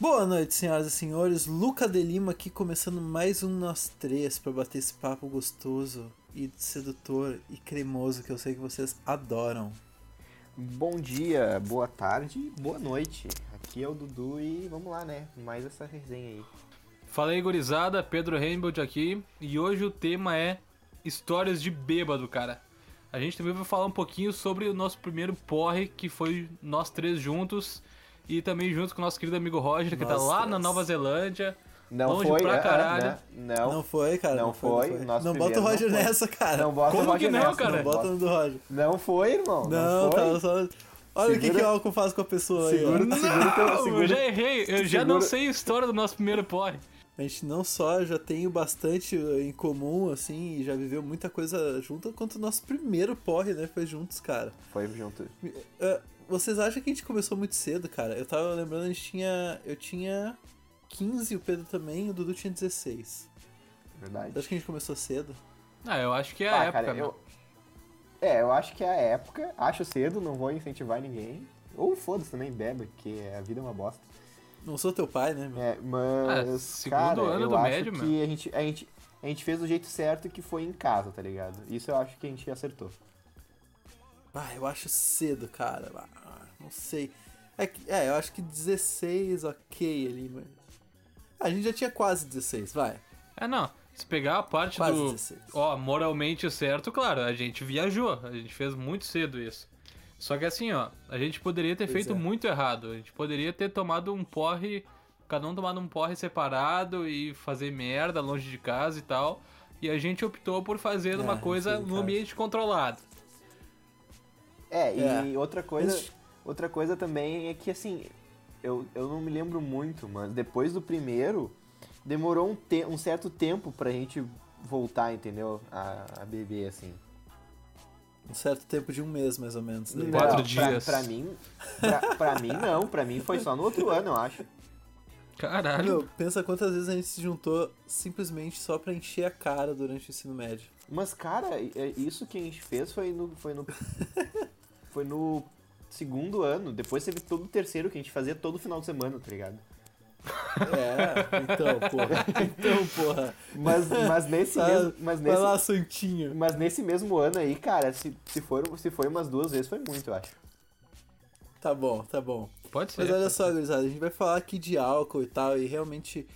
Boa noite, senhoras e senhores. Luca de Lima aqui começando mais um Nós Três para bater esse papo gostoso e sedutor e cremoso que eu sei que vocês adoram. Bom dia, boa tarde, boa noite. Aqui é o Dudu e vamos lá, né? Mais essa resenha aí. Fala aí, gurizada, Pedro Rainbow aqui e hoje o tema é histórias de bêbado, cara. A gente também vai falar um pouquinho sobre o nosso primeiro porre, que foi nós três juntos e também junto com o nosso querido amigo Roger, que tá Nós lá três. na Nova Zelândia. Não Longe foi, pra é, caralho. né? Não, Não foi, cara. Não foi, Não, nosso não bota o primeiro Roger não foi. nessa, cara. não bota Como o Roger que não, nessa, cara? Não bota no do Roger. Não foi, irmão. Não, Não, foi. tá só. Olha o que, Segura- que o álcool faz com a pessoa aí. Segura- ó. segura teu- Não, segura- eu já errei, eu já segura- não sei a história do nosso primeiro porre. A gente não só já tem o bastante em comum, assim, e já viveu muita coisa junto, quanto o nosso primeiro porre, né? Foi juntos, cara. Foi junto. É, vocês acham que a gente começou muito cedo, cara? Eu tava lembrando, a gente tinha. Eu tinha 15, o Pedro também, e o Dudu tinha 16. Verdade. Você acha que a gente começou cedo? Ah, eu acho que é a Ah, época, cara, meu. eu... É, eu acho que é a época. Acho cedo, não vou incentivar ninguém. Ou foda-se também, bebe, porque a vida é uma bosta. Não sou teu pai, né, meu? É, mas, Ah, segundo cara, ano eu do acho médio, que a gente, a, gente, a gente fez do jeito certo que foi em casa, tá ligado? Isso eu acho que a gente acertou. Ah, eu acho cedo, cara. Ah, não sei. É, é, eu acho que 16, ok ali, mas. Ah, a gente já tinha quase 16, vai. É, não. Se pegar a parte Quase do. 16. Ó, moralmente certo, claro, a gente viajou. A gente fez muito cedo isso. Só que assim, ó, a gente poderia ter Pois feito é. muito errado. A gente poderia ter tomado um porre. Cada um tomado um porre separado e fazer merda longe de casa e tal. E a gente optou por fazer É, uma coisa no ambiente controlado. É, e É. outra coisa, outra coisa também é que assim, eu, eu não me lembro muito, mas depois do primeiro, demorou um, te um certo tempo pra gente voltar, entendeu? A, a beber, assim. Um certo tempo de um mês, mais ou menos. né? Quatro Não, dias. Pra, pra mim, pra, pra mim não, pra mim foi só no outro ano, eu acho. Caralho. Meu, pensa quantas vezes a gente se juntou simplesmente só pra encher a cara durante o ensino médio. Mas, cara, é- isso que a gente fez foi no. Foi no, foi no segundo ano. Depois teve todo o terceiro que a gente fazia todo final de semana, tá ligado? É, então, porra. Então, porra. Mas, mas nesse mesmo. Mas Vai nesse, lá, Santinho. mas nesse mesmo ano aí, cara, se, se, for, se foi umas duas vezes, foi muito, eu acho. Tá bom, tá bom. Pode ser. Mas olha só, gurizada, a gente vai falar aqui de álcool e tal, e realmente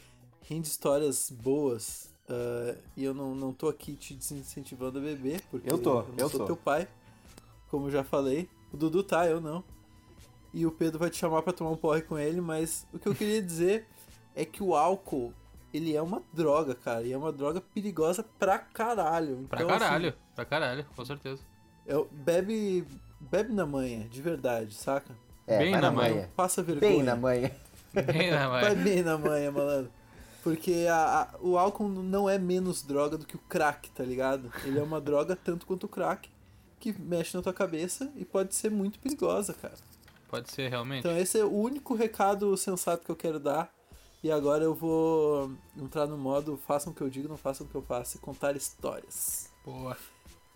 rende histórias boas. ah, e eu não, não tô aqui te desincentivando a beber, porque Eu tô, não eu sou tô. teu pai, como eu já falei. O Dudu tá, eu não. E o Pedro vai te chamar pra tomar um porre com ele, mas o que eu queria dizer é que o álcool, ele é uma droga, cara, e é uma droga perigosa pra caralho. Pra Então, assim, caralho, pra caralho, com certeza. é, bebe, bebe na manhã, de verdade, saca? É, Bem na na manha. manha. Passa vergonha. Bem na manha. Bem, né, Vai vai. bem na manhã, malandro. Porque a- a- o álcool não é menos droga do que o crack, tá ligado? Ele é uma droga tanto quanto o crack, que mexe na tua cabeça e pode ser muito perigosa, cara. Pode ser, realmente. Então esse é o único recado sensato que eu quero dar. E agora eu vou entrar no modo façam o que eu digo, não façam o que eu faço e contar histórias. Boa.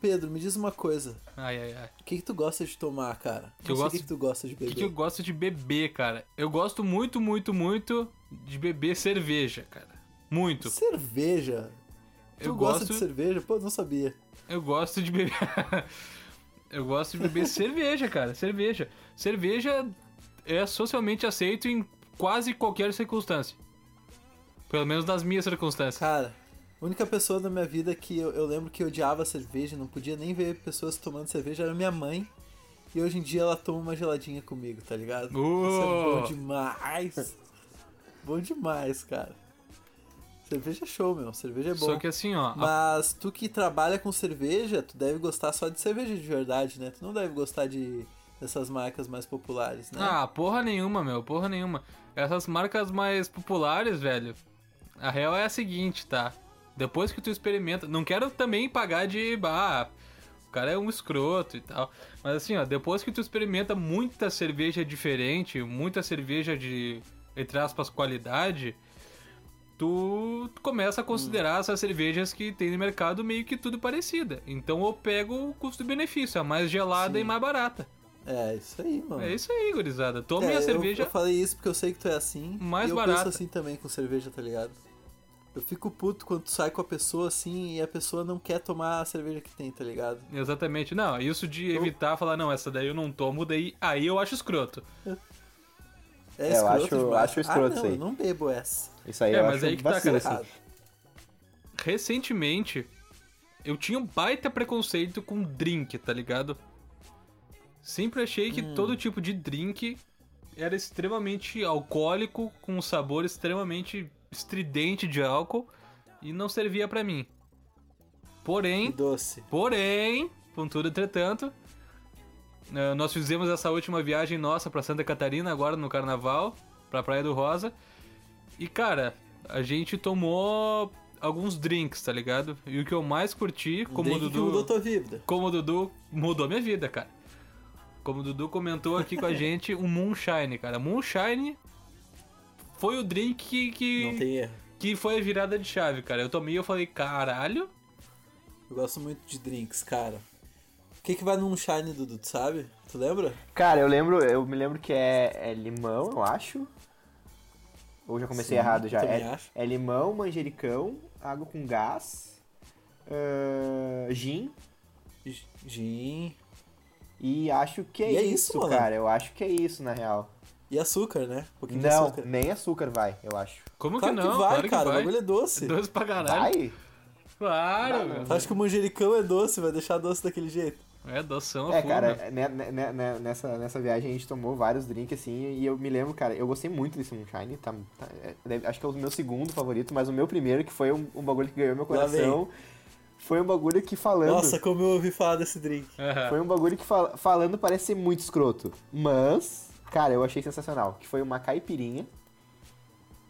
Pedro, me diz uma coisa. Ai, ai, ai. O que, que tu gosta de tomar, cara? Que eu gosto- o que, tu gosta de O beber. que, que eu gosto de beber, cara? Eu gosto muito, muito, muito de beber cerveja, cara. Muito. Cerveja. Tu Eu gosta gosto, de cerveja? Pô, não sabia. eu gosto de beber. eu gosto de beber cerveja, cara. Cerveja. Cerveja é socialmente aceito em quase qualquer circunstância. Pelo menos nas minhas circunstâncias. Cara, a única pessoa na minha vida que eu, eu lembro que odiava cerveja, não podia nem ver pessoas tomando cerveja, era minha mãe. E hoje em dia ela toma uma geladinha comigo, tá ligado? Isso é bom Uh! demais. bom demais, cara. Cerveja é show, meu. Cerveja é bom. Só que assim, ó. a- Mas tu que trabalha com cerveja, tu deve gostar só de cerveja de verdade, né? Tu não deve gostar de dessas marcas mais populares, né? Ah, porra nenhuma, meu, porra nenhuma. Essas marcas mais populares, velho, a real é a seguinte, tá? Depois que tu experimenta, não quero também pagar de, ah, o cara é um escroto e tal, mas assim, ó, depois que tu experimenta muita cerveja diferente, muita cerveja de, entre aspas, qualidade, tu começa a considerar essas cervejas que tem no mercado meio que tudo parecida. Então eu pego o custo-benefício, a mais gelada Sim. e mais barata. É, isso aí, mano. É isso aí, gurizada. Tome É, a eu- cerveja. Eu, falei isso porque eu sei que tu é assim. Mais e eu barata. penso assim também com cerveja, tá ligado? Eu fico puto quando tu sai com a pessoa assim e a pessoa não quer tomar a cerveja que tem, tá ligado? Exatamente. Não, isso de Eu- evitar falar, não, essa daí eu não tomo, daí aí eu acho escroto. É, É, eu escroto acho- eu demais. acho escroto ah, isso não, aí. eu não bebo essa. Isso aí É, eu mas acho aí que tá, vacilo, cara. assim. Recentemente, eu tinha um baita preconceito com drink, tá ligado? Sempre achei que Hum. todo tipo de drink era extremamente alcoólico, com um sabor extremamente estridente de álcool e não servia pra mim. Porém, doce. Porém, contudo, entretanto, eh, nós fizemos essa última viagem nossa pra Santa Catarina agora no carnaval, pra Praia do Rosa. E cara, a gente tomou alguns drinks, tá ligado? E o que eu mais curti, como o drink que mudou Dudu, tua vida. como o Dudu mudou minha vida, cara. Como o Dudu comentou aqui com a gente, o Moonshine, cara. Moonshine foi o drink que, que, Não tem erro. que foi a virada de chave, cara. Eu tomei e eu falei, caralho, Eu gosto muito de drinks, cara. O que que vai num shine, Dudu, tu sabe? Tu lembra? Cara, eu lembro, eu me lembro que é, é limão, eu acho. Ou já comecei Sim, errado já. É, acho. é limão, manjericão, água com gás, ah, gin Gin e acho que é, E é isso, isso, cara. Eu acho que é isso, na real. e açúcar, né? Um pouquinho Não, açúcar. nem açúcar vai, eu acho. como Claro que que, não? vai, claro cara. que O vai. bagulho é doce. Doce pra caralho. Vai? Claro, Não, acha que o manjericão é doce? Vai deixar doce daquele jeito? É doção a É, full, cara, meu. né- né- né- nessa, nessa viagem a gente tomou vários drinks assim, e eu me lembro, cara, eu gostei muito desse Moonshine, tá, tá- é, acho que é o meu segundo favorito, mas o meu primeiro, que foi um, um bagulho que ganhou meu coração, foi um bagulho que falando. Nossa, como eu ouvi falar desse drink. Aham. Foi um bagulho que fal- falando parece ser muito escroto, mas, cara, eu achei sensacional, que foi uma caipirinha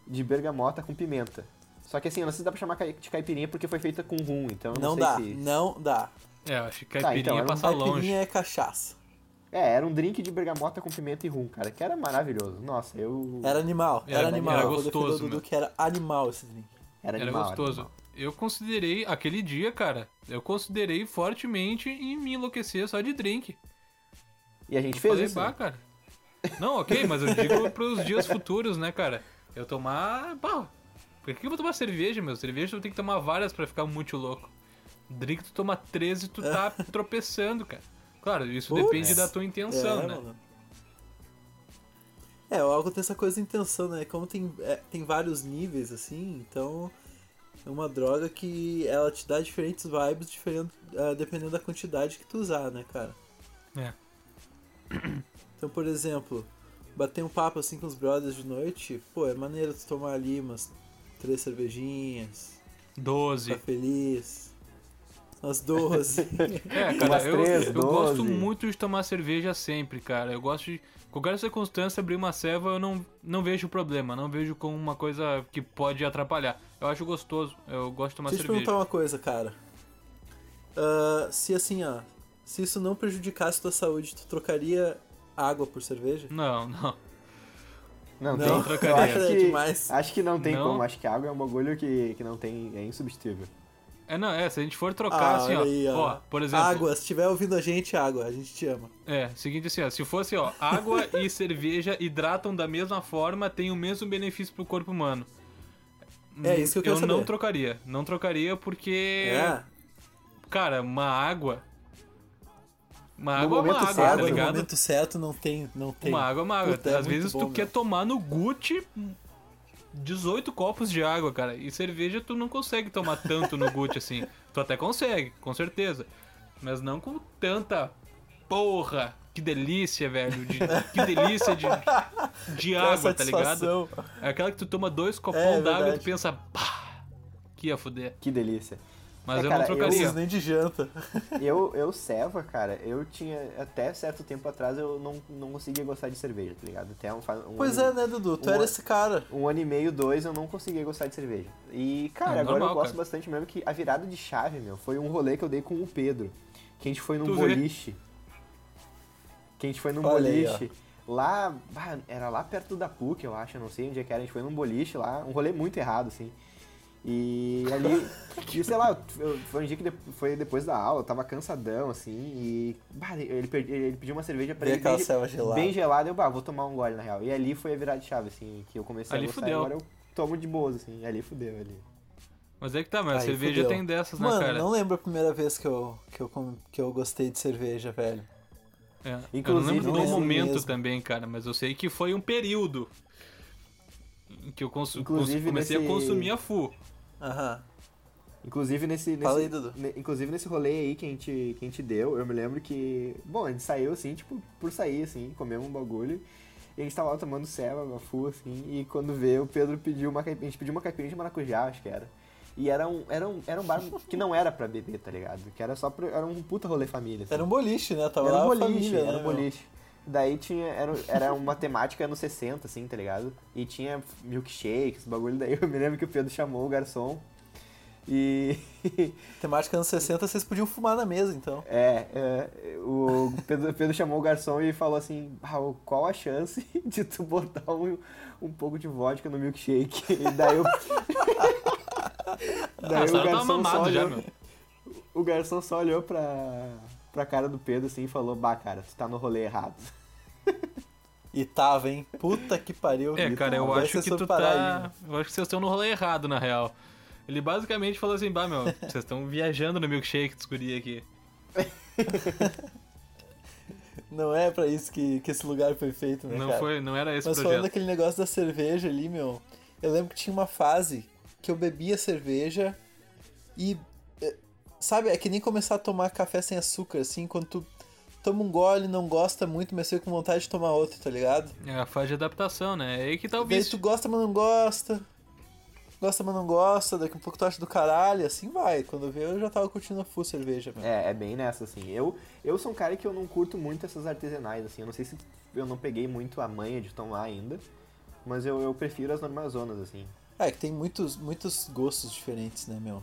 de bergamota com pimenta. Só que assim, eu não sei se dá pra chamar de caipirinha porque foi feita com rum, então eu não, Não, sei dá, se... não dá. É, eu acho que Tá, caipirinha então, era um passa longe. Caipirinha é cachaça. É, era um drink de bergamota com pimenta e rum, cara, que era maravilhoso. Nossa, eu... Era animal, era, Era- animal. era eu gostoso, o Dudu meu. que era animal esse drink. Era, Era animal, gostoso. animal. Eu considerei, aquele dia, cara, eu considerei fortemente em me enlouquecer só de drink. E a gente Eu fez falei, isso. bah, né? cara. Não, ok, mas eu digo pros dias futuros, né, cara? Eu tomar. Bah, por que eu vou tomar cerveja, meu? Cerveja tu tem que tomar várias pra ficar muito louco. Drink tu toma 13 e tu tá tropeçando, cara. Claro, isso Putz. depende da tua intenção, é, né? mano. É, o álcool tem essa coisa de intenção, né? Como tem, é, tem vários níveis, assim, então é uma droga que ela te dá diferentes vibes, diferente, ah, dependendo da quantidade que tu usar, né, cara? É. Então, por exemplo, bater um papo assim com os brothers de noite, pô, é maneiro tu tomar ali umas três cervejinhas, 12. ficar feliz. Umas 12. É, cara, Umas eu, três, eu gosto 12. muito de tomar cerveja sempre, cara. Eu gosto de. Qualquer circunstância, abrir uma ceva, eu não, não vejo problema. Não vejo como uma coisa que pode atrapalhar. Eu acho gostoso. Eu gosto de tomar Deixa eu te cerveja. perguntar uma coisa, cara. Ah, se assim, ó, se isso não prejudicasse tua saúde, tu trocaria água por cerveja? Não, não. Não, Não, tem. Eu trocaria. acho É que, demais. acho que não tem Não. como. Acho que a água é um bagulho que, que não tem. É insubstituível. É, não, é, se a gente for trocar, Ah, assim, ó, aí, ó, por exemplo. Água, se estiver ouvindo a gente, água, a gente te ama. É, seguinte assim, ó, se fosse, ó, água e cerveja hidratam da mesma forma, tem o mesmo benefício pro corpo humano. É isso que eu quero Eu não saber. trocaria. Não trocaria porque. É, Cara, uma água. Uma No água é uma água, certo, tá água no ligado? momento certo não tem, não tem. Uma água é uma água. Puta, é Às muito vezes bom, tu meu. quer tomar no Gucci 18 copos de água, cara. E cerveja tu não consegue tomar tanto no Gucci assim. Tu até consegue, com certeza. Mas não com tanta porra. Que delícia, velho. de- que delícia de, de água, tá ligado? É aquela que tu toma dois copão É, d'água e tu pensa, pá, que ia fuder. Que delícia. Mas É, eu cara, não eu- trocaria. preciso nem de janta. Eu, eu, Seva, cara, eu tinha. Até certo tempo atrás eu não, não conseguia gostar de cerveja, tá ligado? Até um, um Pois ano, é, né, Dudu? Tu um era ano- esse cara. Um ano e meio, dois, eu não conseguia gostar de cerveja. E, cara, É agora normal, eu gosto cara. bastante mesmo que a virada de chave, meu, foi um rolê que eu dei com o Pedro. Que a gente foi num Tu vê? boliche. Que a gente foi num Olha aí, boliche. lá, bah, era lá perto da PUC, eu acho, eu não sei onde é que era. A gente foi num boliche lá, um rolê muito errado, assim. E ali, e, sei lá, eu- foi um dia que de- foi depois da aula, eu tava cansadão, assim, e. Bah, ele, ele pediu uma cerveja pra ele. aquela bem, gelada. bem gelada, eu, bah, vou tomar um gole na real. E ali foi a virada de chave, assim, que eu comecei Ali a gostar fudeu. agora eu tomo de boas, assim. Ali fudeu ali. Mas é que tá, mas a Aí cerveja fudeu. tem dessas, né, Mano, cara? não lembro a primeira vez que eu, que, eu, que eu gostei de cerveja, velho. É. eu não Inclusive, lembro do momento mesmo. também, cara, mas eu sei que foi um período em que eu consu- Inclusive, cons- comecei nesse- a consumir a full. Aham. Inclusive nesse, Fala nesse aí, Dudu. ne- inclusive nesse rolê aí que a, gente, que a gente deu, eu me lembro que, bom, a gente saiu assim, tipo, por sair assim, comemos um bagulho, e a gente tava lá tomando ceva, full assim, e quando veio o Pedro pediu uma caipirinha, a gente pediu uma caipirinha de maracujá, acho que era. E era um, era um, era um bar que não era pra beber, tá ligado? Que era só pra, era um puta rolê família. assim. Era um boliche, né? Tava Era um boliche, família, né, era um meu? Daí tinha, era, era uma temática anos 60, assim, tá ligado? E tinha milkshakes, bagulho. Daí eu me lembro que o Pedro chamou o garçom e... Temática anos 60, vocês podiam fumar na mesa, então. É, é, o Pedro, Pedro chamou o garçom e falou assim, "Ah, qual a chance de tu botar um, um pouco de vodka no milkshake? E daí eu... Ah, daí essa o garçom só mamado já, olhou, meu. o garçom só olhou pra, pra cara do Pedro assim e falou, bah, cara, tu tá no rolê errado. E tava, hein? Puta que pariu. É, cara, eu acho que tu tá. aí? Eu acho que vocês estão no rolê errado, na real. Ele basicamente falou assim, bah, meu, vocês estão viajando no milkshake dos guri aqui. Não é pra isso que, que esse lugar foi feito, né, Não, cara? foi, não era esse Mas projeto. falando daquele negócio da cerveja ali, meu, eu lembro que tinha uma fase que eu bebia cerveja e. Sabe, é que nem começar a tomar café sem açúcar, assim, quando tu toma um gole, não gosta muito, mas fica com vontade de tomar outro, tá ligado? É a fase de adaptação, né? É aí que tá o Daí vício. tu gosta, mas não gosta. Gosta, mas não gosta, daqui a pouco tu acha do caralho, assim vai. Quando vê, eu já tava curtindo a full cerveja, meu. É, é bem nessa, assim. Eu, eu sou um cara que eu não curto muito essas artesanais, assim. Eu não sei se eu não peguei muito a manha de tomar ainda, mas eu, eu prefiro as normalizonas, assim. É, que tem muitos, muitos gostos diferentes, né, meu?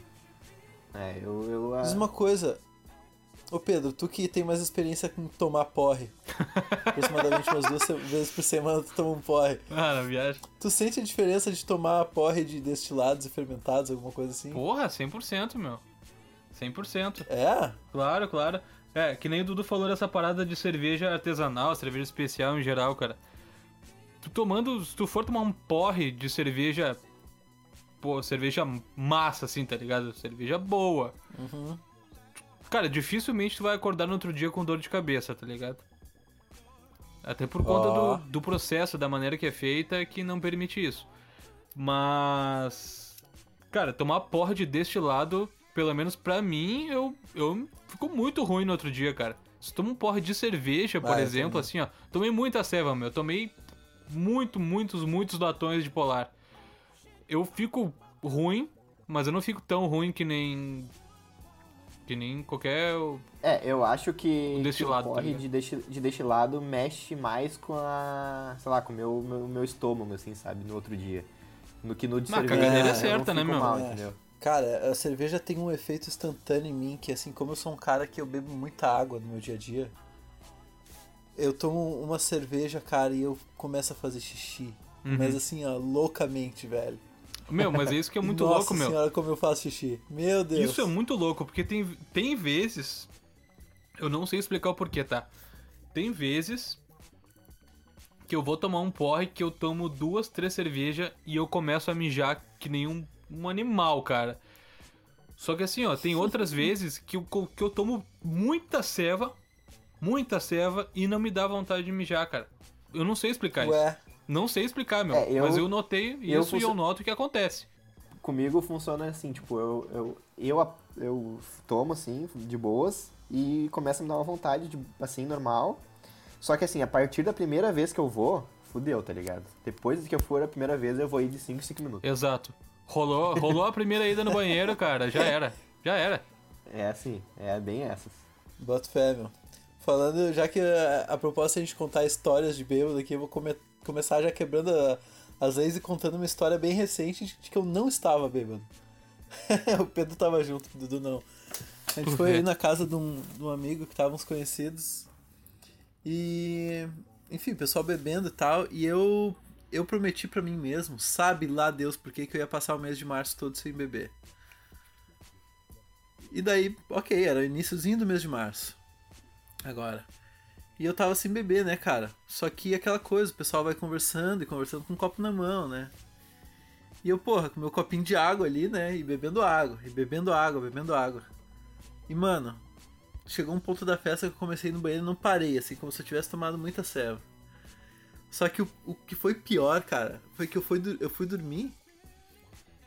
É, eu... eu Diz ah, uma coisa. Ô Pedro, tu que tem mais experiência com tomar porre. Aproximadamente umas duas vezes por semana tu toma um porre. Ah, na viagem. Tu sente a diferença de tomar porre de destilados e fermentados, alguma coisa assim? Porra, 100%, meu. 100%. É? Claro, claro. É, que nem o Dudu falou dessa parada de cerveja artesanal, cerveja especial em geral, cara. Tu tomando, se tu for tomar um porre de cerveja. Pô, cerveja massa, assim, tá ligado? Cerveja boa. Uhum. Cara, dificilmente tu vai acordar no outro dia com dor de cabeça, tá ligado? Até por conta Ó. do, do processo, da maneira que é feita, que não permite isso. Mas. Cara, tomar porra de destilado, pelo menos pra mim, eu, eu fico muito ruim no outro dia, cara. Se toma um porra de cerveja, por Ah, exemplo, assim, ó. Tomei muita ceva, meu. Tomei muito, muitos, muitos latões de polar. Eu fico ruim, mas eu não fico tão ruim que nem. Que nem qualquer. É, eu acho que, destilado, que o tá de, desti- de destilado mexe mais com a... Sei lá, com o meu, meu, meu estômago, assim, sabe? No outro dia. No que no de Mas a cerveja. caganeira é eu não certa, né, meu? Mal, É. entendeu? Cara, a cerveja tem um efeito instantâneo em mim, que assim, como eu sou um cara que eu bebo muita água no meu dia a dia, eu tomo uma cerveja, cara, e eu começo a fazer xixi. Uhum. Mas assim, ó, loucamente, velho. Meu, mas é isso que é muito Nossa louco, meu. senhora, como eu faço xixi. Meu Deus. Isso é muito louco, porque tem, tem vezes. Eu não sei explicar o porquê, tá? Tem vezes que eu vou tomar um porre que eu tomo duas, três cervejas e eu começo a mijar que nem um, um animal, cara. Só que assim, ó, tem outras vezes que eu, que eu tomo muita ceva, muita ceva e não me dá vontade de mijar, cara. Eu não sei explicar isso. Não sei explicar, meu. É, eu- mas eu notei eu isso e eu noto que acontece. Comigo funciona assim, tipo, eu, eu, eu, eu tomo, assim, de boas, e começa a me dar uma vontade, de, assim, normal. Só que assim, a partir da primeira vez que eu vou, fudeu, tá ligado? Depois que eu for a primeira vez, eu vou ir de 5 em 5 minutos. Exato. Rolou, rolou a primeira ida no banheiro, cara. Já era. Já era. É assim, é bem essas. bota fé, meu. Falando, já que a, a proposta é a gente contar histórias de bêbado aqui, eu vou come- começar já quebrando a- as leis e contando uma história bem recente de que eu não estava bêbado. o Pedro tava junto, o Dudu não. A gente foi na casa de um, de um amigo que estávamos conhecidos. E. Enfim, o pessoal bebendo e tal. E eu. eu prometi pra mim mesmo, sabe lá Deus por que que eu ia passar o mês de março todo sem beber. E daí, ok, era o iníciozinho do mês de março. Agora. E eu tava sem beber, né, cara? Só que aquela coisa, o pessoal vai conversando e conversando com um copo na mão, né? E eu, porra, com meu copinho de água ali, né? E bebendo água, e bebendo água, bebendo água. E, mano, chegou um ponto da festa que eu comecei no banheiro e não parei, assim, como se eu tivesse tomado muita ceva. Só que o, o que foi pior, cara, foi que eu fui, eu fui dormir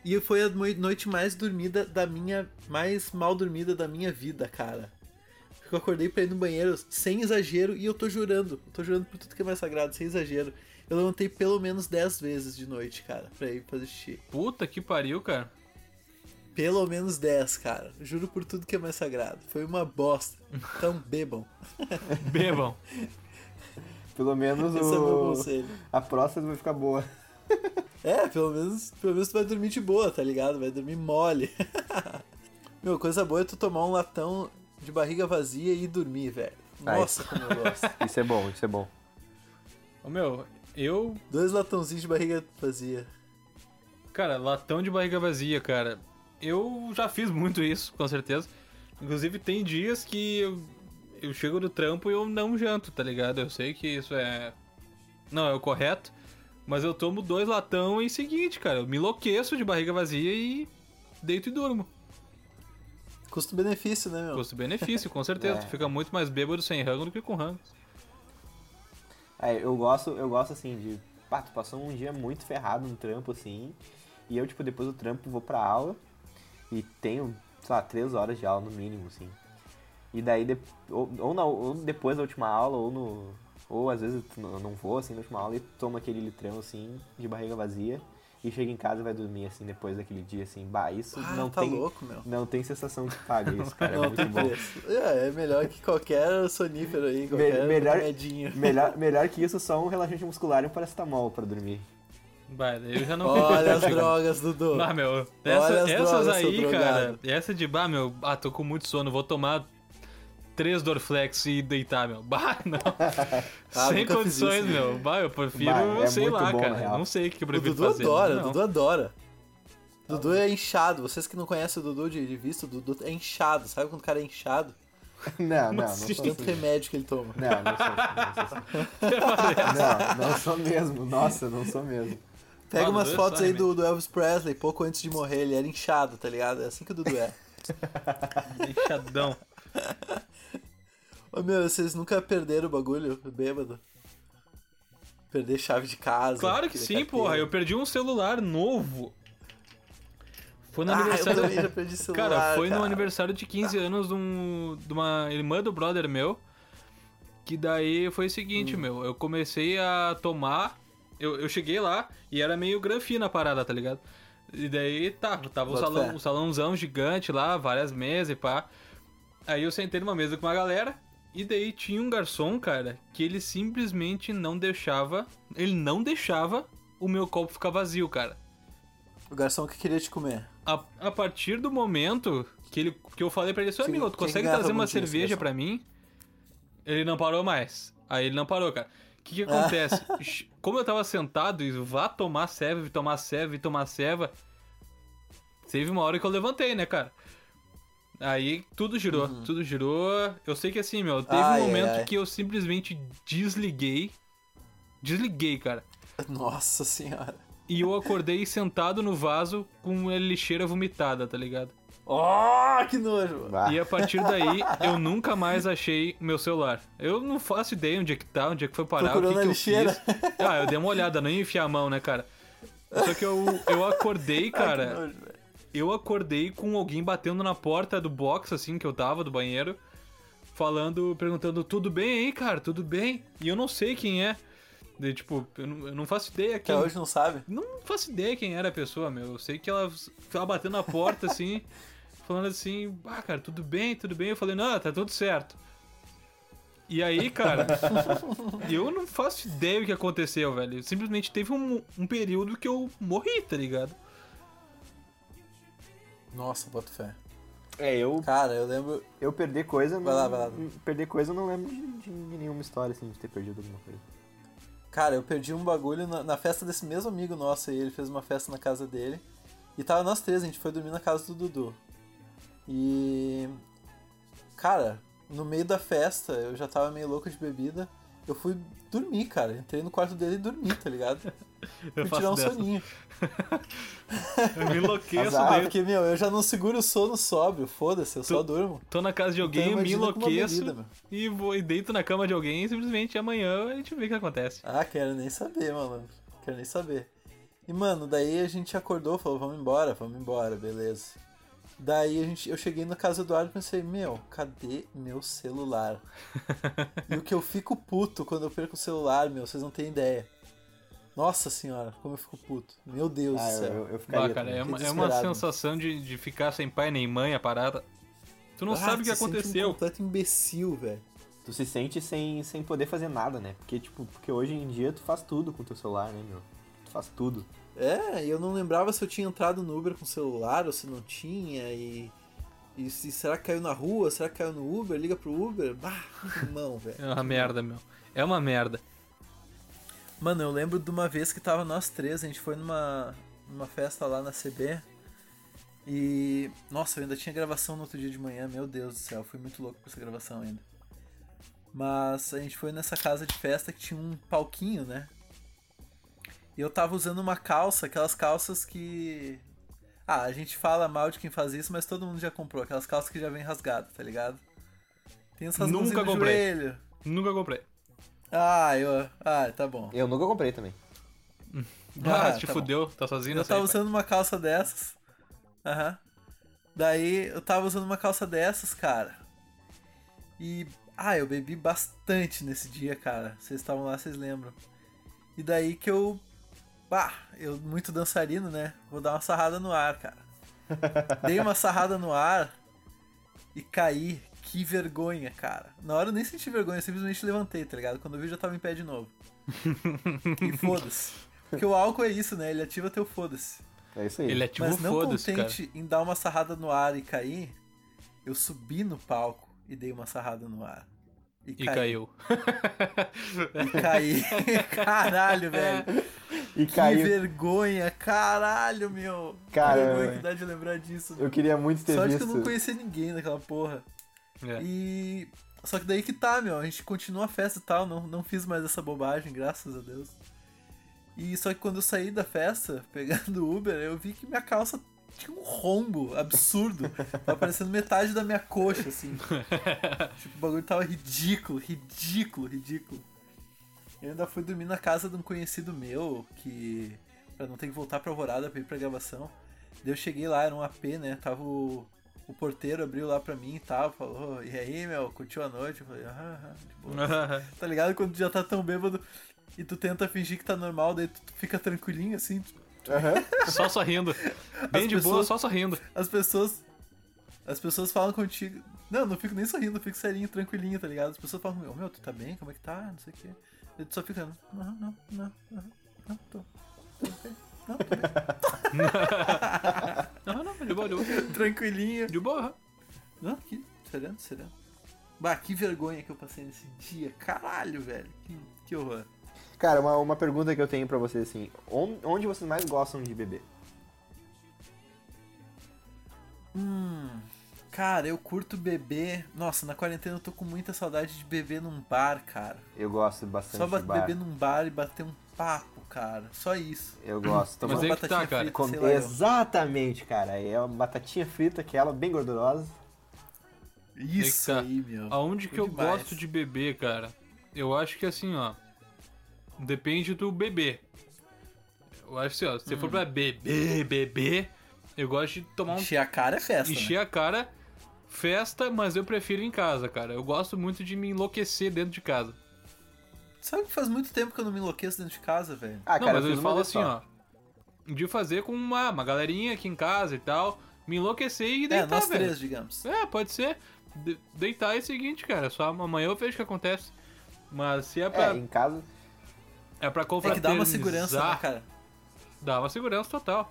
e foi a noite mais dormida da minha. mais mal dormida da minha vida, cara. Eu acordei pra ir no banheiro sem exagero e eu tô jurando. Eu tô jurando por tudo que é mais sagrado, sem exagero. Eu levantei pelo menos 10 vezes de noite, cara, pra ir fazer xixi. Puta que pariu, cara. Pelo menos 10, cara. Juro por tudo que é mais sagrado. Foi uma bosta. Então bebam. bebam. Pelo menos Esse o... é o meu conselho. a próstata vai ficar boa. É, pelo menos, pelo menos tu vai dormir de boa, tá ligado? Vai dormir mole. Meu, coisa boa é tu tomar um latão de barriga vazia e dormir, velho. Nossa, como eu gosto. Isso é bom, isso é bom. Ô, meu, eu. Dois latãozinhos de barriga vazia. Cara, latão de barriga vazia, cara. Eu já fiz muito isso, com certeza. Inclusive, tem dias que eu, eu chego do trampo e eu não janto, tá ligado? Eu sei que isso é. Não, é o correto. Mas eu tomo dois latão e seguinte, cara. Eu me enlouqueço de barriga vazia e deito e durmo. Custo-benefício, né, meu? Custo-benefício, com certeza. É. Tu fica muito mais bêbado sem rango do que com rango. É, eu gosto, eu gosto assim de. Pá, tu passou um dia muito ferrado no trampo, assim. E eu, tipo, depois do trampo vou pra aula e tenho, sei lá, três horas de aula no mínimo, assim. E daí, de, ou, ou, na, ou depois da última aula, ou no. Ou às vezes eu não vou, assim, na última aula e tomo aquele litrão, assim, de barriga vazia. E chega em casa e vai dormir, assim, depois daquele dia, assim. Bah, isso Ah, não tá tem. louco, meu. Não tem sensação que paga isso, cara. É Não muito tem bom. É, é melhor que qualquer sonífero aí, qualquer melhor- remedinho. Melhor, melhor que isso, só um relaxante muscular e um paracetamol pra dormir. Vai, daí eu já não Olha as drogas, Dudu. Ah, meu, Olha essa- as essas drogas, aí, drogado. cara, essa de, bah, meu, ah, tô com muito sono, vou tomar três Dorflex e deitar, meu. Bah, não. Ah, Sem condições, isso. meu. Bah, eu prefiro, Bah, é sei lá, bom, cara. Não sei o que eu O prefiro Dudu fazer. adora, não. o Dudu adora. Dudu é inchado. Vocês que não conhecem o Dudu de, de vista, o Dudu é inchado. Sabe quando o cara é inchado? Não, não, não assim? sou Tanto assim. remédio que ele toma. Não, não sou assim. Não, não sou mesmo. Nossa, não sou mesmo. Pega Ah, umas é fotos aí do, do Elvis Presley, pouco antes de morrer, ele era inchado, tá ligado? É assim que o Dudu é. Inchadão. Ô meu, vocês nunca perderam o bagulho bêbado? Perder chave de casa. Claro que sim, carteira. porra. Eu perdi um celular novo. Foi no Ah, eu aniversário. também já perdi celular, Cara, foi no cara. aniversário de 15 anos de, um- de uma irmã do brother meu. Que daí foi o seguinte, Hum. meu. Eu comecei a tomar. Eu, eu cheguei lá e era meio granfina a parada, tá ligado? E daí tá, tava o salão, um salãozão gigante lá, várias mesas e pá. Aí eu sentei numa mesa com uma galera. E daí tinha um garçom, cara, que ele simplesmente não deixava. Ele não deixava o meu copo ficar vazio, cara. O garçom que queria te comer. A, a partir do momento que, ele, que eu falei pra ele, seu Sim, amigo, tu consegue trazer uma cerveja pra mim? Ele não parou mais. Aí ele não parou, cara. O que que acontece? Como eu tava sentado e vá tomar ceva, tomar ceva e tomar ceva, teve uma hora que eu levantei, né, cara? Aí tudo girou, tudo girou. Eu sei que assim, meu, teve Uhum. Ai, um momento ai. que eu simplesmente desliguei. Desliguei, cara. Nossa senhora. E eu acordei sentado no vaso com a lixeira vomitada, tá ligado? Oh, que nojo. Bah. E a partir daí, eu nunca mais achei meu celular. Eu não faço ideia onde é que tá, onde é que foi parar, Procurou o que, na que eu lixeira? fiz. Ah, eu dei uma olhada, não ia enfiar a mão, né, cara? Só que eu, eu acordei, Ai, que cara. nojo, velho. Eu acordei com alguém batendo na porta do box, assim, que eu tava, do banheiro. Falando, perguntando, tudo bem aí, cara? Tudo bem? E eu não sei quem é. De, tipo, eu não, eu não faço ideia Até quem, hoje não sabe? não faço ideia quem era a pessoa, meu. Eu sei que ela tava batendo na porta, assim, falando assim, ah, cara, tudo bem, tudo bem. Eu falei, não, tá tudo certo. E aí, cara, eu não faço ideia o que aconteceu, velho. Simplesmente teve um, um período que eu morri, tá ligado? Nossa, boto fé. É, eu, Cara, eu lembro. eu perder coisa. Vai não- lá, vai lá. Perder coisa eu não lembro de, de nenhuma história assim de ter perdido alguma coisa. Cara, eu perdi um bagulho na, na festa desse mesmo amigo nosso aí. Ele fez uma festa na casa dele. E tava nós três, a gente foi dormir na casa do Dudu. E. Cara, no meio da festa, eu já tava meio louco de bebida. Eu fui dormir, cara. Entrei no quarto dele e dormi, tá ligado? Eu Fui tirar um dessa. soninho. Eu me enlouqueço Azar, daí. porque, meu, eu já não seguro o sono sóbrio. Foda-se, eu só durmo. Tô na casa de alguém, Então me enlouqueço bebida, e vou e deito na cama de alguém e simplesmente amanhã a gente vê o que acontece. Ah, quero nem saber, malandro. Quero nem saber. E, mano, daí a gente acordou, falou, vamos embora, vamos embora, beleza. Daí a gente, eu cheguei na casa do Eduardo e pensei, meu, cadê meu celular? e o que eu fico puto quando eu perco o celular, meu, vocês não têm ideia. Nossa senhora, como eu fico puto. Meu Deus Ah, do eu, céu. eu, eu ficaria. Ah, cara, é uma, é uma sensação de, de ficar sem pai nem mãe a parada. Tu não Ah, sabe o que aconteceu. Um completo imbecil, velho. Tu se sente sem, sem poder fazer nada, né? Porque, tipo, porque hoje em dia tu faz tudo com teu celular, né, meu? Tu faz tudo. É, e eu não lembrava se eu tinha entrado no Uber com o celular ou se não tinha, e. E se, será que caiu na rua? Será que caiu no Uber? Liga pro Uber? Bah, irmão, velho. É uma merda, meu. É uma merda. Mano, eu lembro de uma vez que tava nós três, a gente foi numa, numa festa lá na CB. E. Nossa, eu ainda tinha gravação no outro dia de manhã, meu Deus do céu, fui muito louco pra essa gravação ainda. Mas a gente foi nessa casa de festa que tinha um palquinho, né? E eu tava usando uma calça, aquelas calças que. Ah, a gente fala mal de quem faz isso, mas todo mundo já comprou. Aquelas calças que já vem rasgadas, tá ligado? Tem essas Nunca comprei. joelho. Nunca comprei. Ah, eu. Ah, tá bom. Eu nunca comprei também. Ah, Ah, te tá fudeu, tá sozinho Eu tava aí, pai. usando uma calça dessas. Aham. Daí eu tava usando uma calça dessas, cara. E. Ah, eu bebi bastante nesse dia, cara. Vocês estavam lá, vocês lembram. E daí que eu. Bah, eu muito dançarino, né? Vou dar uma sarrada no ar, cara. Dei uma sarrada no ar e caí. Que vergonha, cara. Na hora eu nem senti vergonha, eu simplesmente levantei, tá ligado? Quando eu vi, eu já tava em pé de novo. e foda-se. Porque o álcool é isso, né? Ele ativa teu foda-se. É isso aí. Ele ativou Mas não foda-se, cara. contente em dar uma sarrada no ar e cair, eu subi no palco e dei uma sarrada no ar. E, E caí. caiu. E caí. caralho, velho. E Que caiu. vergonha, caralho, meu. Cara, que vergonha que dá de lembrar disso. Eu queria muito ter Sorte visto. que eu não conhecia ninguém naquela porra. É. E. Só que daí que tá, meu. A gente continua a festa e tal. Não, não fiz mais essa bobagem, graças a Deus. E só que quando eu saí da festa, pegando o Uber, eu vi que minha calça tinha um rombo absurdo. Tava parecendo metade da minha coxa, assim. tipo, o bagulho tava ridículo, ridículo, ridículo. Eu ainda fui dormir na casa de um conhecido meu, que. pra não ter que voltar pra Alvorada pra ir pra gravação. Daí eu cheguei lá, era um AP, né? Tava o, o porteiro, abriu lá pra mim e tal, falou, e aí, meu, curtiu a noite? Eu falei, ah, ah, de boa. tá ligado? Quando tu já tá tão bêbado e tu tenta fingir que tá normal, daí tu, tu fica tranquilinho assim. tu- Aham. Só sorrindo. Bem As de boa, pessoas- só sorrindo. As pessoas. As pessoas falam contigo. Não, não fico nem sorrindo, eu fico serinho, tranquilinho, tá ligado? As pessoas falam, meu, meu, tu tá bem? Como é que tá? Não sei o quê. E tu só fica, não, não, não, não, não, tô. Tô bem. Não. Não, não, de boa, de boa. Tranquilinho. De boa. Não, aqui, sereno, sereno. Bah, que vergonha que eu passei nesse dia. Caralho, velho. Que, que horror. Cara, uma, uma pergunta que eu tenho pra vocês assim: on- onde vocês mais gostam de beber? Hum. Cara, eu curto beber. Nossa, na quarentena eu tô com muita saudade de beber num bar, cara. Eu gosto bastante Só de ba- bar. beber num bar e bater um papo, cara. Só isso. Eu gosto. Mas Tomar- aí que tá, cara. frita. Exatamente, cara. É uma batatinha frita, aquela bem gordurosa. Isso tá. aí, meu. Aonde que Bom eu demais. gosto de beber, cara? Eu acho que assim, ó. Depende do beber. Eu acho assim, ó. Se você Hum. for pra beber, beber, eu gosto de tomar um. Encher a cara é festa. Encher né? a cara, festa, mas eu prefiro em casa, cara. Eu gosto muito de me enlouquecer dentro de casa. Sabe que faz muito tempo que eu não me enlouqueço dentro de casa, velho? Ah, não, cara, mas eu eu falo assim, só. ó. De fazer com uma, uma galerinha aqui em casa e tal. Me enlouquecer e É, deitar, nós velho. três, digamos. É, pode ser. De- deitar é o seguinte, cara. Só amanhã eu vejo o que acontece. Mas se é pra, É, em casa. é pra É confraternizar... que dá uma segurança, né, cara? Dá uma segurança total.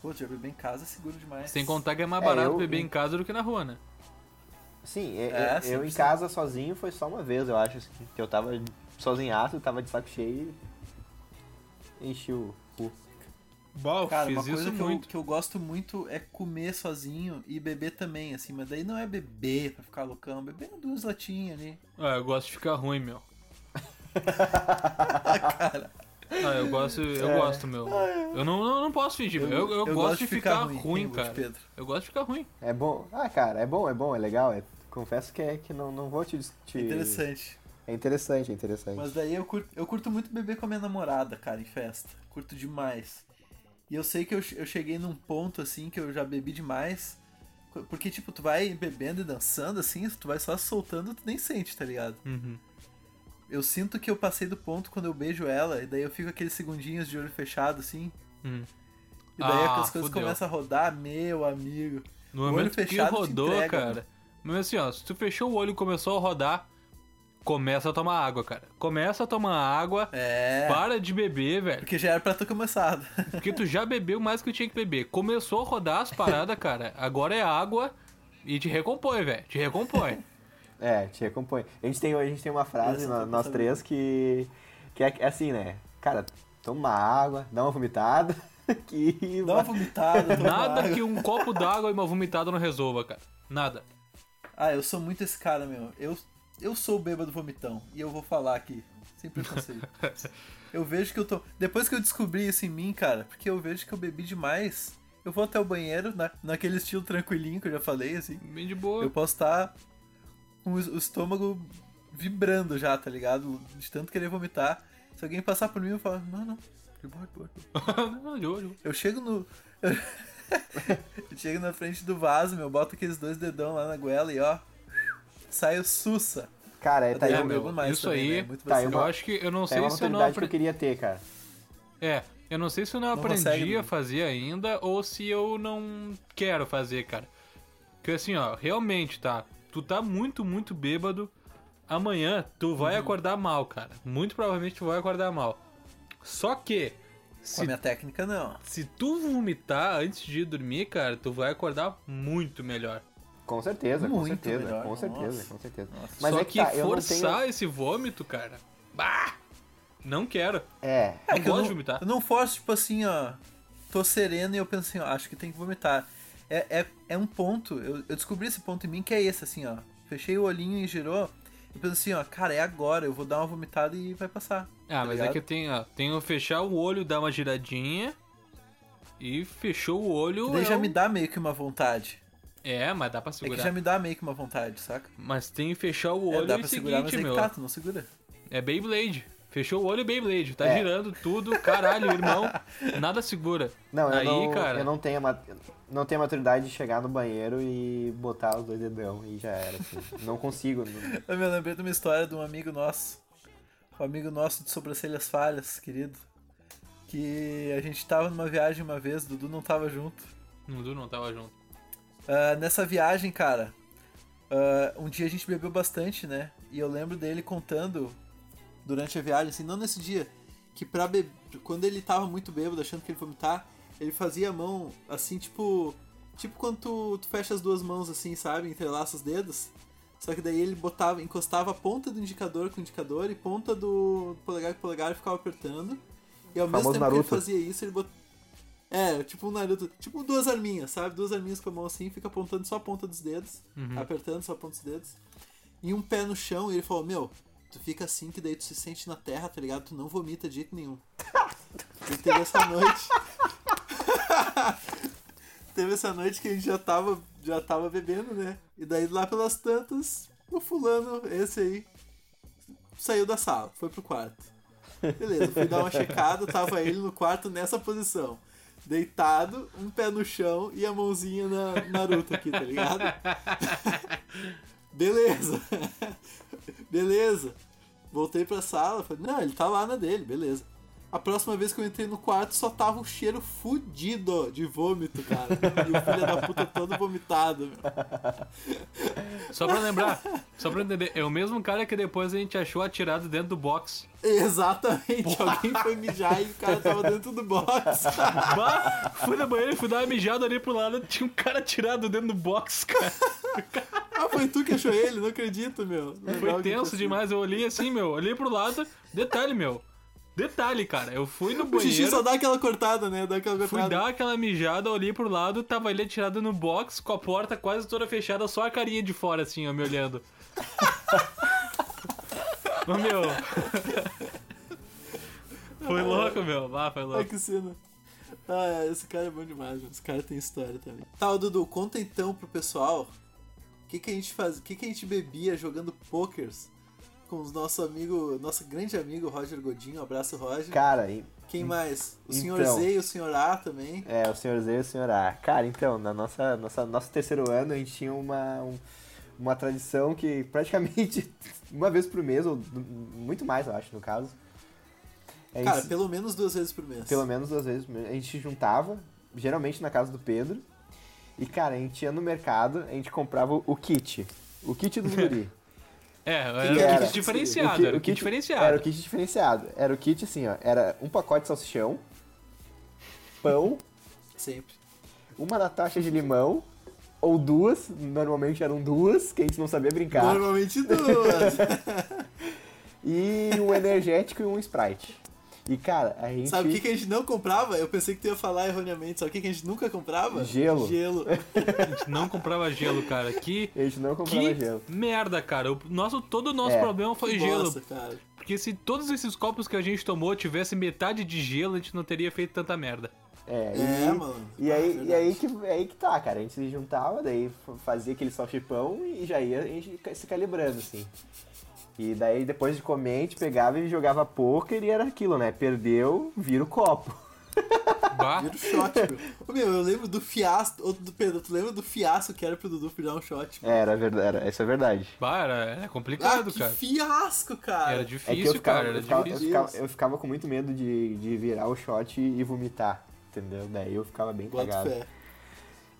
Pô, já beber em casa é seguro demais. Sem contar que é mais É, barato eu- beber em casa do que na rua, né? Sim, é- É, é- eu, em 100%. casa sozinho foi só uma vez, eu acho, assim, que eu tava sozinhaço, tava de saco cheio e enchi o cu. Bom, Cara, fiz uma coisa isso que eu, muito. que eu gosto muito é comer sozinho e beber também, assim, mas daí não é beber pra ficar loucão, beber duas latinhas ali. Ah, eu gosto de ficar ruim, meu. Ah, eu gosto, eu É. gosto, meu. Eu não, não, não posso fingir, meu. Eu, eu, gosto, de ficar, ruim, Ruth cara. Pedro. Eu gosto de ficar ruim. É bom. Ah, cara, é bom, é bom, é legal. é- confesso que, é, que não, não vou te, te. Interessante. É interessante, é interessante. Mas daí eu curto, eu curto muito beber com a minha namorada, cara, em festa. Curto demais. E eu sei que eu, eu cheguei num ponto, assim, que eu já bebi demais. Porque, tipo, tu vai bebendo e dançando, assim, tu vai só soltando, tu nem sente, tá ligado? Uhum. Eu sinto que eu passei do ponto quando eu beijo ela, e daí eu fico aqueles segundinhos de olho fechado, assim. Hum. E daí Ah, as coisas fudeu. começam a rodar, meu amigo. No O olho que fechado te rodou, entrega, cara. Mas assim, ó, se tu fechou o olho e começou a rodar, começa a tomar água, cara. Começa a tomar água, É. para de beber, velho. Porque já era pra ter começado. Porque tu já bebeu mais que eu tinha que beber. Começou a rodar as paradas, cara. Agora é água e te recompõe, velho. Te recompõe. É, te recompõe. A gente tem, a gente tem uma frase, tô nós sabendo. três, que, que é, é assim, né? Cara, toma uma água, dá uma vomitada, que... Dá uma vomitada, Nada água. que um copo d'água e uma vomitada não resolva, cara. Nada. Ah, eu sou muito esse cara, meu. Eu, eu sou o bêbado vomitão. E eu vou falar aqui, sem preconceito. eu vejo que eu tô. Depois que eu descobri isso em mim, cara, porque eu vejo que eu bebi demais. Eu vou até o banheiro, na, naquele estilo tranquilinho que eu já falei, assim. Bem de boa. Eu posso estar com o, estômago vibrando já, tá ligado? De tanto querer vomitar. Se alguém passar por mim, eu falo, não, não, de boa, de boa. de boa." Não, de boa, de boa. Eu chego no. eu chego na frente do vaso, meu, boto aqueles dois dedão lá na goela e ó. Saio sussa. Cara, é, tá aí, É, meu, mais isso também, aí- né? Muito tá. Eu acho que eu não é sei uma se eu não maturidade que eu aprendi. queria ter, cara. É, eu não sei se eu não, Não aprendi consegue, a né? fazer ainda ou se eu não quero fazer, cara. Porque assim, ó, realmente, tá? Tu tá muito, muito bêbado. Amanhã tu vai Uhum. acordar mal, cara. Muito provavelmente tu vai acordar mal. Só que, Com a se, minha técnica, não. se tu vomitar antes de ir dormir, cara, tu vai acordar muito melhor. Com certeza, com Muito certeza, melhor, com certeza, nossa. com certeza. Nossa. Mas Só é que, que, tá, eu forçar tenho... esse vômito, cara. Bah! Não quero. É, Não É que eu gosto de vomitar. eu não forço, tipo assim, ó. Tô sereno e eu penso assim, ó, acho que tem que vomitar. É, é, é um ponto, eu, eu descobri esse ponto em mim que é esse, assim, ó. Fechei o olhinho e girou. E penso assim, ó, cara, é agora, eu vou dar uma vomitada e vai passar. Ah, tá mas é ligado? que tem, ó, tem o fechar o olho, dar uma giradinha. E fechou o olho. Daí é já o- me dá meio que uma vontade. É, mas dá pra É que segurar. já me dá meio que uma vontade, saca? Mas tem que fechar o É, olho dá e pra o segurar, mas seguinte, que meu. tá, tu não segura. É Beyblade. Fechou o olho e Beyblade. Tá É. girando tudo. Caralho, irmão. Nada segura. Não, eu, Aí, não, cara. eu não tenho a mat- não tenho maturidade de chegar no banheiro e botar os dois dedão e já era. Assim. não consigo. não- Eu me lembrei de uma história de um amigo nosso. Um amigo nosso de sobrancelhas falhas, querido. Que a gente tava numa viagem uma vez, Dudu não tava junto. Dudu não tava junto. Ah, nessa viagem, cara, ah, um dia a gente bebeu bastante, né? E eu lembro dele contando durante a viagem, assim, não nesse dia, que pra beber. Quando ele tava muito bêbado, achando que ele vomitar, ele fazia a mão assim, tipo. Tipo quando tu, tu fecha as duas mãos assim, sabe? Entrelaça os dedos. Só que daí ele botava, encostava a ponta do indicador com o indicador e ponta do polegar com o polegar e ficava apertando. E ao mesmo tempo que ele Naruto. fazia isso, ele botava. É, tipo um Naruto. Tipo duas arminhas, sabe? Duas arminhas com a mão assim, fica apontando só a ponta dos dedos, Uhum. apertando só a ponta dos dedos. E um pé no chão, e ele falou: Meu, tu fica assim que daí tu se sente na terra, tá ligado? Tu não vomita de jeito nenhum. e teve essa noite. teve essa noite que a gente já tava, já tava bebendo, né? E daí lá pelas tantas, o fulano, esse aí, saiu da sala, foi pro quarto. Beleza, fui dar uma checada, tava ele no quarto nessa posição. Deitado, um pé no chão e a mãozinha na Naruto aqui, tá ligado? Beleza. beleza. Voltei pra sala, falei, não, ele tá lá na dele, beleza. A próxima vez que eu entrei no quarto só tava um cheiro fudido de vômito, cara. E o filho da puta todo vomitado, meu. Só pra lembrar, só pra entender, é o mesmo cara que depois a gente achou atirado dentro do box. Exatamente, alguém foi mijar e o cara tava dentro do box. Bah, fui na banheira e fui dar uma mijada ali pro lado, tinha um cara atirado dentro do box, cara. Ah, foi tu que achou ele? Não acredito, meu. Legal Foi tenso demais, eu olhei assim, meu, olhei pro lado, detalhe, meu. Detalhe, cara, eu fui no O xixi banheiro, só dá aquela cortada, né? Dá aquela fui cortada. dar aquela mijada, olhei pro lado, tava ele atirado no box, com a porta quase toda fechada, só a carinha de fora, assim, ó, me olhando. Ô, meu. Foi louco, meu. Ah, foi Ai, louco. que cena. Ah, esse cara é bom demais, mano. Esse cara tem história também. Tá, Dudu, conta então pro pessoal o que, que a gente faz, o que, que a gente bebia jogando pokers com os nosso amigo, nosso grande amigo Roger Godinho. Um abraço, Roger. Cara, e- Quem mais? O senhor Então. Z e o senhor A também. é, o senhor Z e o senhor A. Cara, então, na nossa, nossa nosso terceiro ano, a gente tinha uma, um- uma tradição que praticamente uma vez por mês, ou muito mais, eu acho, no caso. A Cara, gente- pelo menos duas vezes por mês. Pelo menos duas vezes. por mês. A gente juntava, geralmente na casa do Pedro. E, cara, a gente ia no mercado, a gente comprava o- o kit. O kit do guri. É, era que o era? kit diferenciado, O ki- era o o kit diferenciado. Era o kit diferenciado. Era o kit assim, ó. Era um pacote de salsichão, pão, Sempre. uma Natasha de limão, ou duas, normalmente eram duas, que a gente não sabia brincar. Normalmente duas. E um energético e um Sprite. E, cara, a gente. Sabe o que, que a gente não comprava? Eu pensei que tu ia falar erroneamente. Sabe o que, que a gente nunca comprava? Gelo. Gelo. A gente não comprava gelo, cara. Que, A gente não comprava que gelo. merda, cara. O nosso, todo o nosso É. problema foi Que gelo. bosta, cara. Porque se todos esses copos que a gente tomou tivesse metade de gelo, a gente não teria feito tanta merda. É, É, e, mano. E Ah, aí, e verdade. aí, que, é aí que tá, cara. A gente se juntava, daí fazia aquele salchipão e já ia a gente se calibrando, assim. E daí, depois de comer, a gente pegava e jogava poker e era aquilo, né? Perdeu, vira o copo. Bah, Vira o shot, meu. Ô, meu, eu lembro do fiasco. Ô, do Pedro, tu lembra do fiasco que era pro Dudu virar um shot? meu? É, era verdade, era, isso é verdade. bah era, era Ah, complicado, que cara. fiasco, cara. Era É que eu difícil, ficava, cara. eu, Era ficava, eu, difícil. ficava, eu ficava com muito medo de, de virar o shot e vomitar, entendeu? Daí eu ficava bem cagado. fé.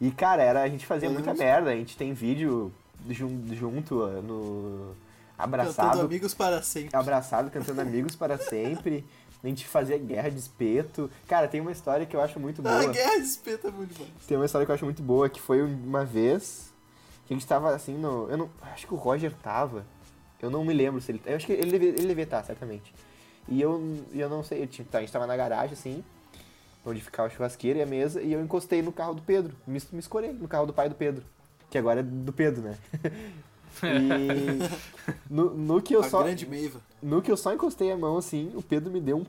E, cara, era, a gente fazia Eu muita merda. A gente tem vídeo jun- junto ó, no... Cantando Abraçado amigos para sempre. abraçado, cantando Amigos para Sempre. A gente fazia guerra de espeto. Cara, tem uma história que eu acho muito boa. Ah, guerra de espeto é muito bom. Tem uma história que eu acho muito boa, que foi uma vez que a gente tava assim no. Eu não. Acho que o Roger tava. Eu não me lembro se ele. Eu acho que ele devia, ele devia estar, certamente. E eu, eu não sei, eu tá, a gente tava na garagem, assim, onde ficava a churrasqueira e a mesa, e eu encostei no carro do Pedro. Me, me escorei no carro do pai do Pedro. Que agora é do Pedro, né? e no, no que eu A só. grande Meiva. No que eu só encostei a mão assim, o Pedro me deu um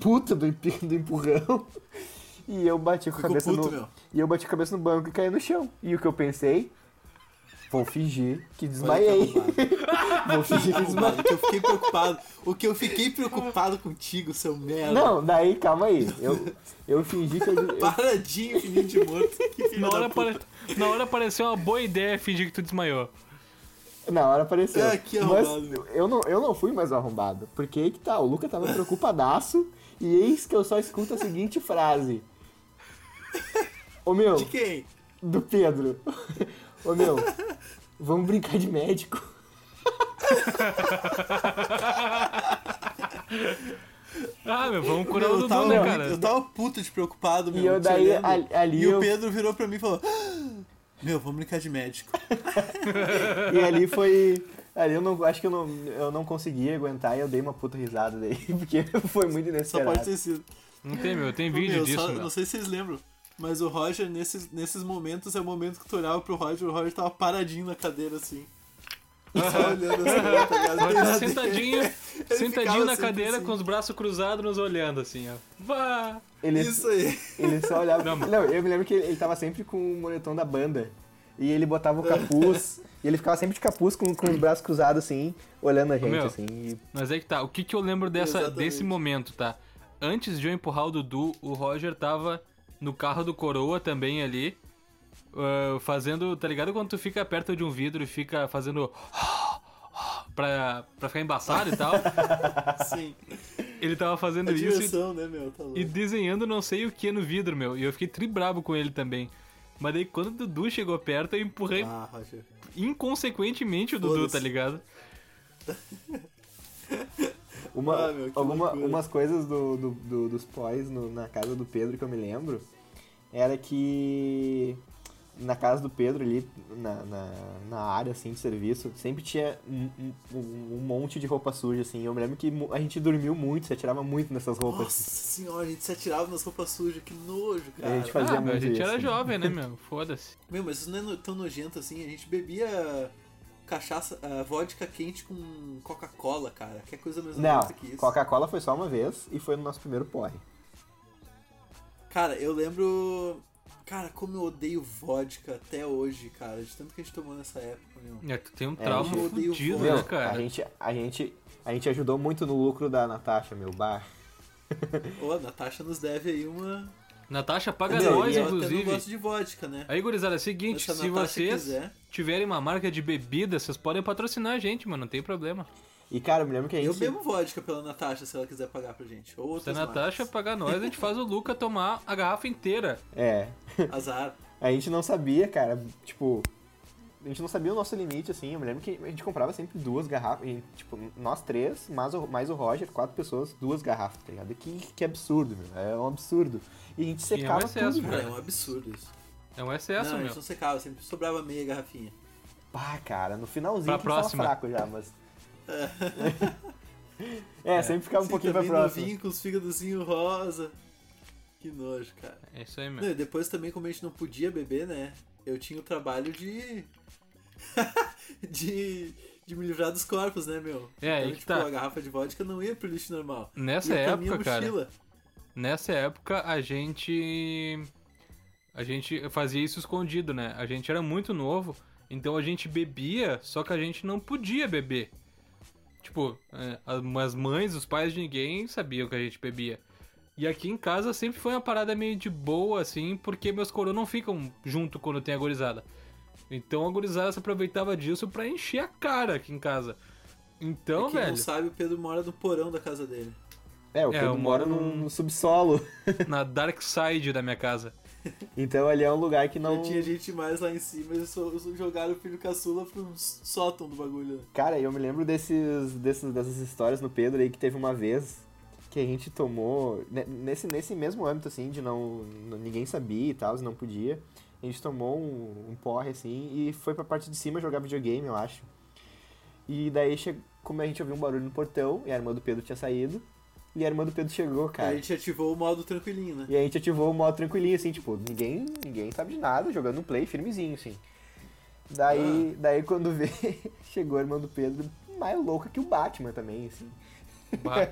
puta do, do empurrão. E eu bati com a cabeça puto, no. meu. E eu bati a cabeça no banco e caí no chão. E o que eu pensei? Vou fingir que desmaiei. Vou fingir que desmaiei. Que eu fiquei preocupado. O que eu fiquei preocupado contigo, seu merda. Não, daí, calma aí. Eu, eu fingi que eu. eu- Paradinho, fininho de morto. Na hora, puta. pare... Na hora pareceu uma boa ideia fingir que tu desmaiou. Na hora apareceu. É, que Mas eu não, eu não fui mais arrombado. Porque aí que tá, o Luca tava preocupadaço. E eis que eu só escuto a seguinte frase. Ô meu. De quem? do Pedro. Ô meu, vamos brincar de médico. Ah, meu, vamos curar o eu, Dudu, tava né, cara? eu tava puto de preocupado, meu. E eu daí, ali- ali e eu- o Pedro virou pra mim e falou: "Ah, Meu, vamos brincar de médico. E ali foi. Ali eu não acho que eu não, eu não consegui aguentar e eu dei uma puta risada daí, porque foi muito Só inesperado. pode ter sido. Não tem, meu, tem vídeo meu, disso, só-. Não sei se vocês lembram, mas o Roger, nesses, nesses momentos, é o momento que tu olhava pro Roger, o Roger tava paradinho na cadeira assim. Só olhando assim, tá ligado? Sentadinho, sentadinho na cadeira assim. com os braços cruzados nos olhando, assim, ó. Vá! Ele, Isso aí. ele só olhava. Não, Não, eu me lembro que ele, ele tava sempre com o moletom da banda. E ele botava o capuz. e ele ficava sempre de capuz com, com os braços cruzados assim, olhando a gente, meu, assim. e- Mas é que tá, o que que eu lembro dessa, Exatamente. desse momento, tá? Antes de eu empurrar o Dudu, o Roger tava no carro do Coroa também ali, ah, fazendo, tá ligado? Quando tu fica perto de um vidro e fica fazendo pra, pra ficar embaçado e tal. Sim. ele tava fazendo A isso e, né, meu? Tá e desenhando não sei o que no vidro, meu. E eu fiquei tribrabo com ele também. Mas daí quando o Dudu chegou perto, eu empurrei Ah, inconsequentemente o Dudu, tá ligado? Uma, Ah, meu, alguma, umas coisas do, do- do- dos pós no- na casa do Pedro que eu me lembro era que na casa do Pedro ali, na, na, na área assim de serviço, sempre tinha um, um- um monte de roupa suja, assim. Eu me lembro que a gente dormiu muito, se atirava muito nessas roupas. Nossa senhora, a gente se atirava nas roupas sujas, que nojo, cara. A gente fazia ah, meu, a muito gente isso. era jovem, né, meu? Foda-se. Meu, mas isso não é tão nojento assim. A gente bebia cachaça, ah, vodka quente com Coca-Cola, cara. Que é coisa mais Não, que isso. Coca-Cola foi só uma vez e foi no nosso primeiro porre. Cara, eu lembro. Cara, como eu odeio vodka até hoje, cara. De tanto que a gente tomou nessa época, meu. É, tu tem um É, trauma eu odeio fudido, né, cara? a gente, a, gente, a gente ajudou muito no lucro da Natasha, meu bar. Ô, a Natasha nos deve aí uma. Natasha paga Meu, nós, é- inclusive. gosta de vodka, né? Aí, gurizada, é o seguinte, se se vocês quiser. tiverem uma marca de bebida, vocês podem patrocinar a gente, mano, não tem problema. E, cara, eu me lembro que a gente... Eu bebo vodka pela Natasha se ela quiser pagar pra gente. Ou Se a outras Natasha pagar nós, a gente faz o Luca tomar a garrafa inteira. É, marcas. Azar. a gente não sabia, cara, tipo... A gente não sabia o nosso limite, assim. Eu me lembro que a gente comprava sempre duas garrafas. e, tipo, nós três, mais o, mais o Roger, quatro pessoas, duas garrafas, tá ligado? Que, que absurdo, meu. É um absurdo. E a gente Sim, é um secava excesso, tudo, Cara, é um absurdo isso. É um excesso, não, a meu. gente não secava, sempre sobrava meia garrafinha. Pá, cara, no finalzinho Pra que tava próxima. fraco já, mas... é, sempre ficava um Sim, pouquinho pra próxima. os fígadozinhos rosa. Que nojo, cara. É isso aí, Não, e depois também, como a gente não podia beber, né? Eu tinha o trabalho de. de. de me livrar dos corpos, né, meu? É, aí então, que tipo, tá. a garrafa de vodka não ia pro lixo normal. Nessa ia época, cara, nessa época a gente a gente fazia isso escondido, né? A gente era muito novo, então a gente bebia, só que a gente não podia beber. Tipo, é, as mães, os pais de ninguém sabiam que a gente bebia. E aqui em casa sempre foi uma parada meio de boa, assim, porque meus coroas não ficam junto quando tem a gorizada. Então a gorizada se aproveitava disso pra encher a cara aqui em casa. Então, Pra quem velho, não sabe, o Pedro mora no porão da casa dele. É, o É, Pedro eu mora moro no, num- no subsolo. na dark side da minha casa. Então ali é um lugar que não. Já tinha gente mais lá em cima, eles jogaram o filho caçula pro sótão do bagulho. Cara, eu me lembro desses, desses, dessas histórias no Pedro aí que teve uma vez que a gente tomou. ne- Nesse, nesse mesmo âmbito, assim, de não. ninguém sabia e tal, não podia. A gente tomou um, um porre, assim, e foi pra parte de cima jogar videogame, eu acho. E daí, como a gente ouviu um barulho no portão, e a irmã do Pedro tinha saído, e a irmã do Pedro chegou, cara. a gente ativou o modo tranquilinho, né? E a gente ativou o modo tranquilinho, assim, tipo, ninguém, ninguém sabe de nada, jogando um play firmezinho, assim. Daí, daí quando vê, chegou a irmã do Pedro, mais louca que o Batman também, assim. Bah.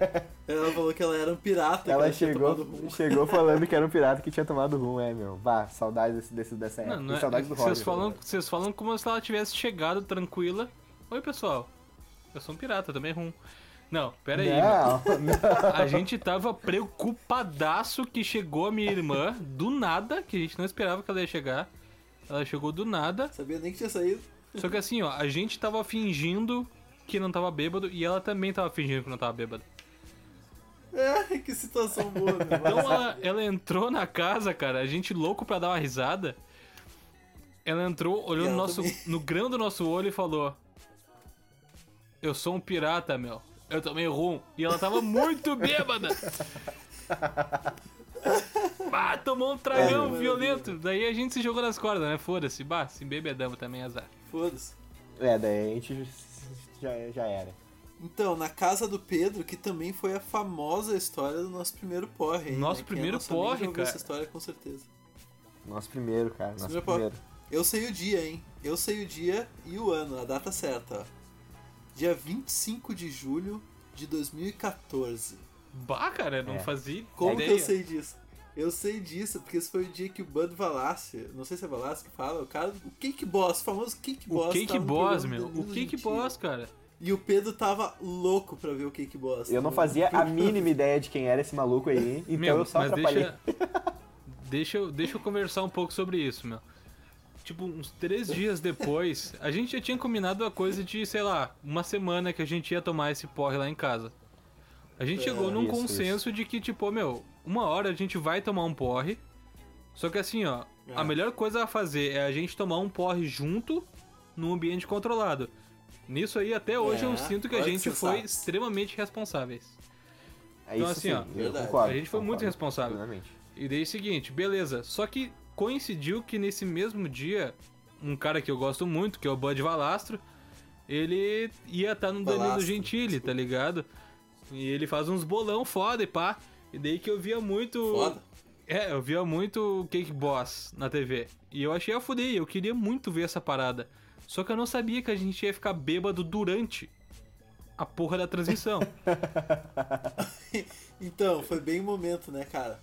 Ela falou que ela era um pirata, que Ela tinha chegou, chegou falando que era um pirata que tinha tomado rum, é, meu. Bah, saudades desse, desse, dessa época. Não, não E é, saudades do vocês Roger. falam, né? vocês falam como se ela tivesse chegado tranquila. Oi, pessoal. Eu sou um pirata, também rum. Não, pera aí. Não, não. A gente tava preocupadaço que chegou a minha irmã do nada, que a gente não esperava que ela ia chegar. Ela chegou do nada. Sabia nem que tinha saído. Só que assim, ó, a gente tava fingindo que não tava bêbado e ela também tava fingindo que não tava bêbada. É, que situação boa, né? Então ela, ela entrou na casa, cara, a gente louco pra dar uma risada. Ela entrou, olhou no, nosso, também. no grão do nosso olho e falou: Eu sou um pirata, meu. Eu tomei rum. E ela tava muito bêbada. Bah, tomou um tragão É, violento. Daí a gente se jogou nas cordas, né? Foda-se. Bah, se embebedamos também, azar. Foda-se. É, daí a gente já, já era. Então, na casa do Pedro, que também foi a famosa história do nosso primeiro porre. aí, Nosso né? Quem é primeiro nosso amigo porre, cara. essa história com certeza. Nosso primeiro, cara. Nosso Primeiro primeiro. Eu sei o dia, hein? Eu sei o dia e o ano, a data certa, ó. Dia 25 de julho de 2014. Bah, cara, não É. fazia Como ideia. que eu sei disso? Eu sei disso porque esse foi o dia que o Bud Valassi, não sei se é Valassi que fala, o cara, o Cake Boss, o famoso Cake Boss. O Cake Boss, meu. O Cake Gentili. Boss, cara. E o Pedro tava louco pra ver o Cake Boss. Eu não fazia a mínima ideia de quem era esse maluco aí, então Meu, eu só mas atrapalhei. deixa, deixa, eu, deixa eu conversar um pouco sobre isso, meu. Tipo, uns três dias depois, a gente já tinha combinado a coisa de, sei lá, uma semana que a gente ia tomar esse porre lá em casa. A gente É, chegou num isso, consenso de que, tipo, meu, uma hora a gente vai tomar um porre. Só que assim, ó, a É. melhor coisa a fazer é a gente tomar um porre junto num ambiente controlado. Nisso aí, até hoje, É, eu sinto que a gente foi sensato. extremamente responsáveis. É Então, isso assim, sim, ó, eu verdade. concordo. A gente foi muito concordo responsável. plenamente. E daí, seguinte, beleza. Só que coincidiu que nesse mesmo dia, um cara que eu gosto muito, que é o Bud Valastro, ele ia estar no Danilo Valastro, Gentili, tá ligado? E ele faz uns bolão foda e pá. E daí que eu via muito. Foda. É, eu via muito o Cake Boss na TV. E eu achei a fuder, eu queria muito ver essa parada. Só que eu não sabia que a gente ia ficar bêbado durante a porra da transmissão. Então, foi bem o momento, né, cara?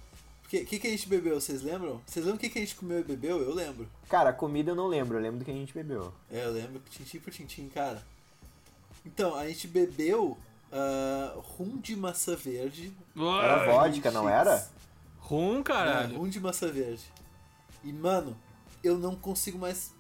O que, que, que a gente bebeu, vocês lembram? Vocês lembram o que, que a gente comeu e bebeu? Eu lembro. Cara, a comida eu não lembro, eu lembro do que a gente bebeu. É, eu lembro, tintim por tintim, cara. Então, a gente bebeu ah, rum de maçã verde. Era Uai, vodka, não era? Rum, É, caralho. rum de maçã verde. E, mano, eu não consigo mais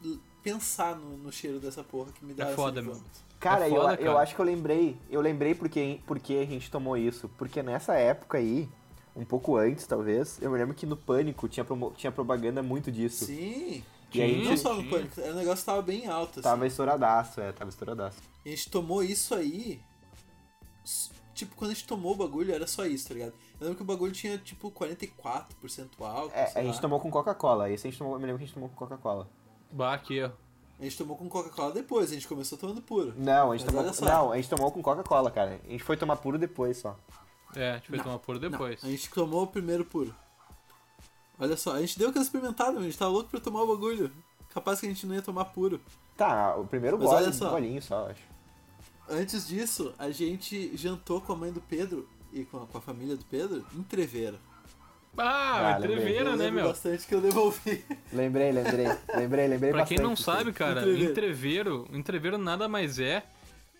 pensar no, no cheiro dessa porra que me dá É essa foda, meu. Cara, É eu, foda, eu cara. acho que eu lembrei. Eu lembrei porque, porque a gente tomou isso. Porque nessa época aí, um pouco antes talvez, eu me lembro que no Pânico tinha, promo- tinha propaganda muito disso. Sim. E aí, Não só no pânico, o negócio tava bem alto, assim. Tava estouradaço, é, tava estouradaço. A gente tomou isso aí. Tipo, quando a gente tomou o bagulho, era só isso, tá ligado? Eu lembro que o bagulho tinha, tipo, 44% álcool. É, a gente lá. tomou com Coca-Cola. Esse a gente tomou, eu me lembro que a gente tomou com Coca-Cola. Bah, aqui, ó. A gente tomou com Coca-Cola depois, a gente começou tomando puro. Não, a gente Mas tomou. Não, a gente tomou com Coca-Cola, cara. A gente foi tomar puro depois só. É, a gente vai tomar puro depois. Não, a gente tomou o primeiro puro. Olha só, a gente deu aquela experimentada, a gente tava louco pra tomar o bagulho. Capaz que a gente não ia tomar puro. Tá, o primeiro Mas gole, olha só. um golinho só, acho. Antes disso, a gente jantou com a mãe do Pedro e com a, com a família do Pedro em Treveira. Ah, Ah, eu né, meu? bastante que eu devolvi. Lembrei, lembrei. lembrei, lembrei Pra bastante. quem não sabe, cara, Entreveiro. entreveiro, entreveiro nada mais é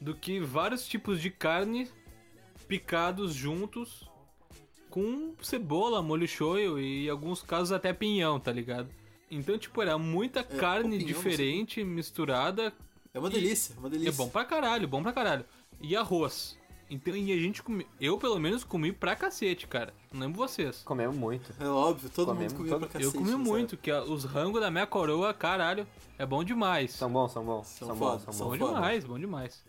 do que vários tipos de carne picados juntos com cebola, molho shoyu e em alguns casos até pinhão, tá ligado? Então, tipo, era muita carne É, pinhão, diferente misturada. É uma delícia, é uma É delícia. bom pra caralho, bom pra caralho. E arroz. Então, e a gente come... Eu, pelo menos, comi pra cacete, cara. Não lembro vocês. Comemos muito. É óbvio, todo Comemos mundo comia todo- pra cacete. eu comi nessa muito, que os rangos da minha coroa, caralho, é bom demais. São bons, são bons. São São, foda, bons, são são Bom bons. foda. demais, bom demais.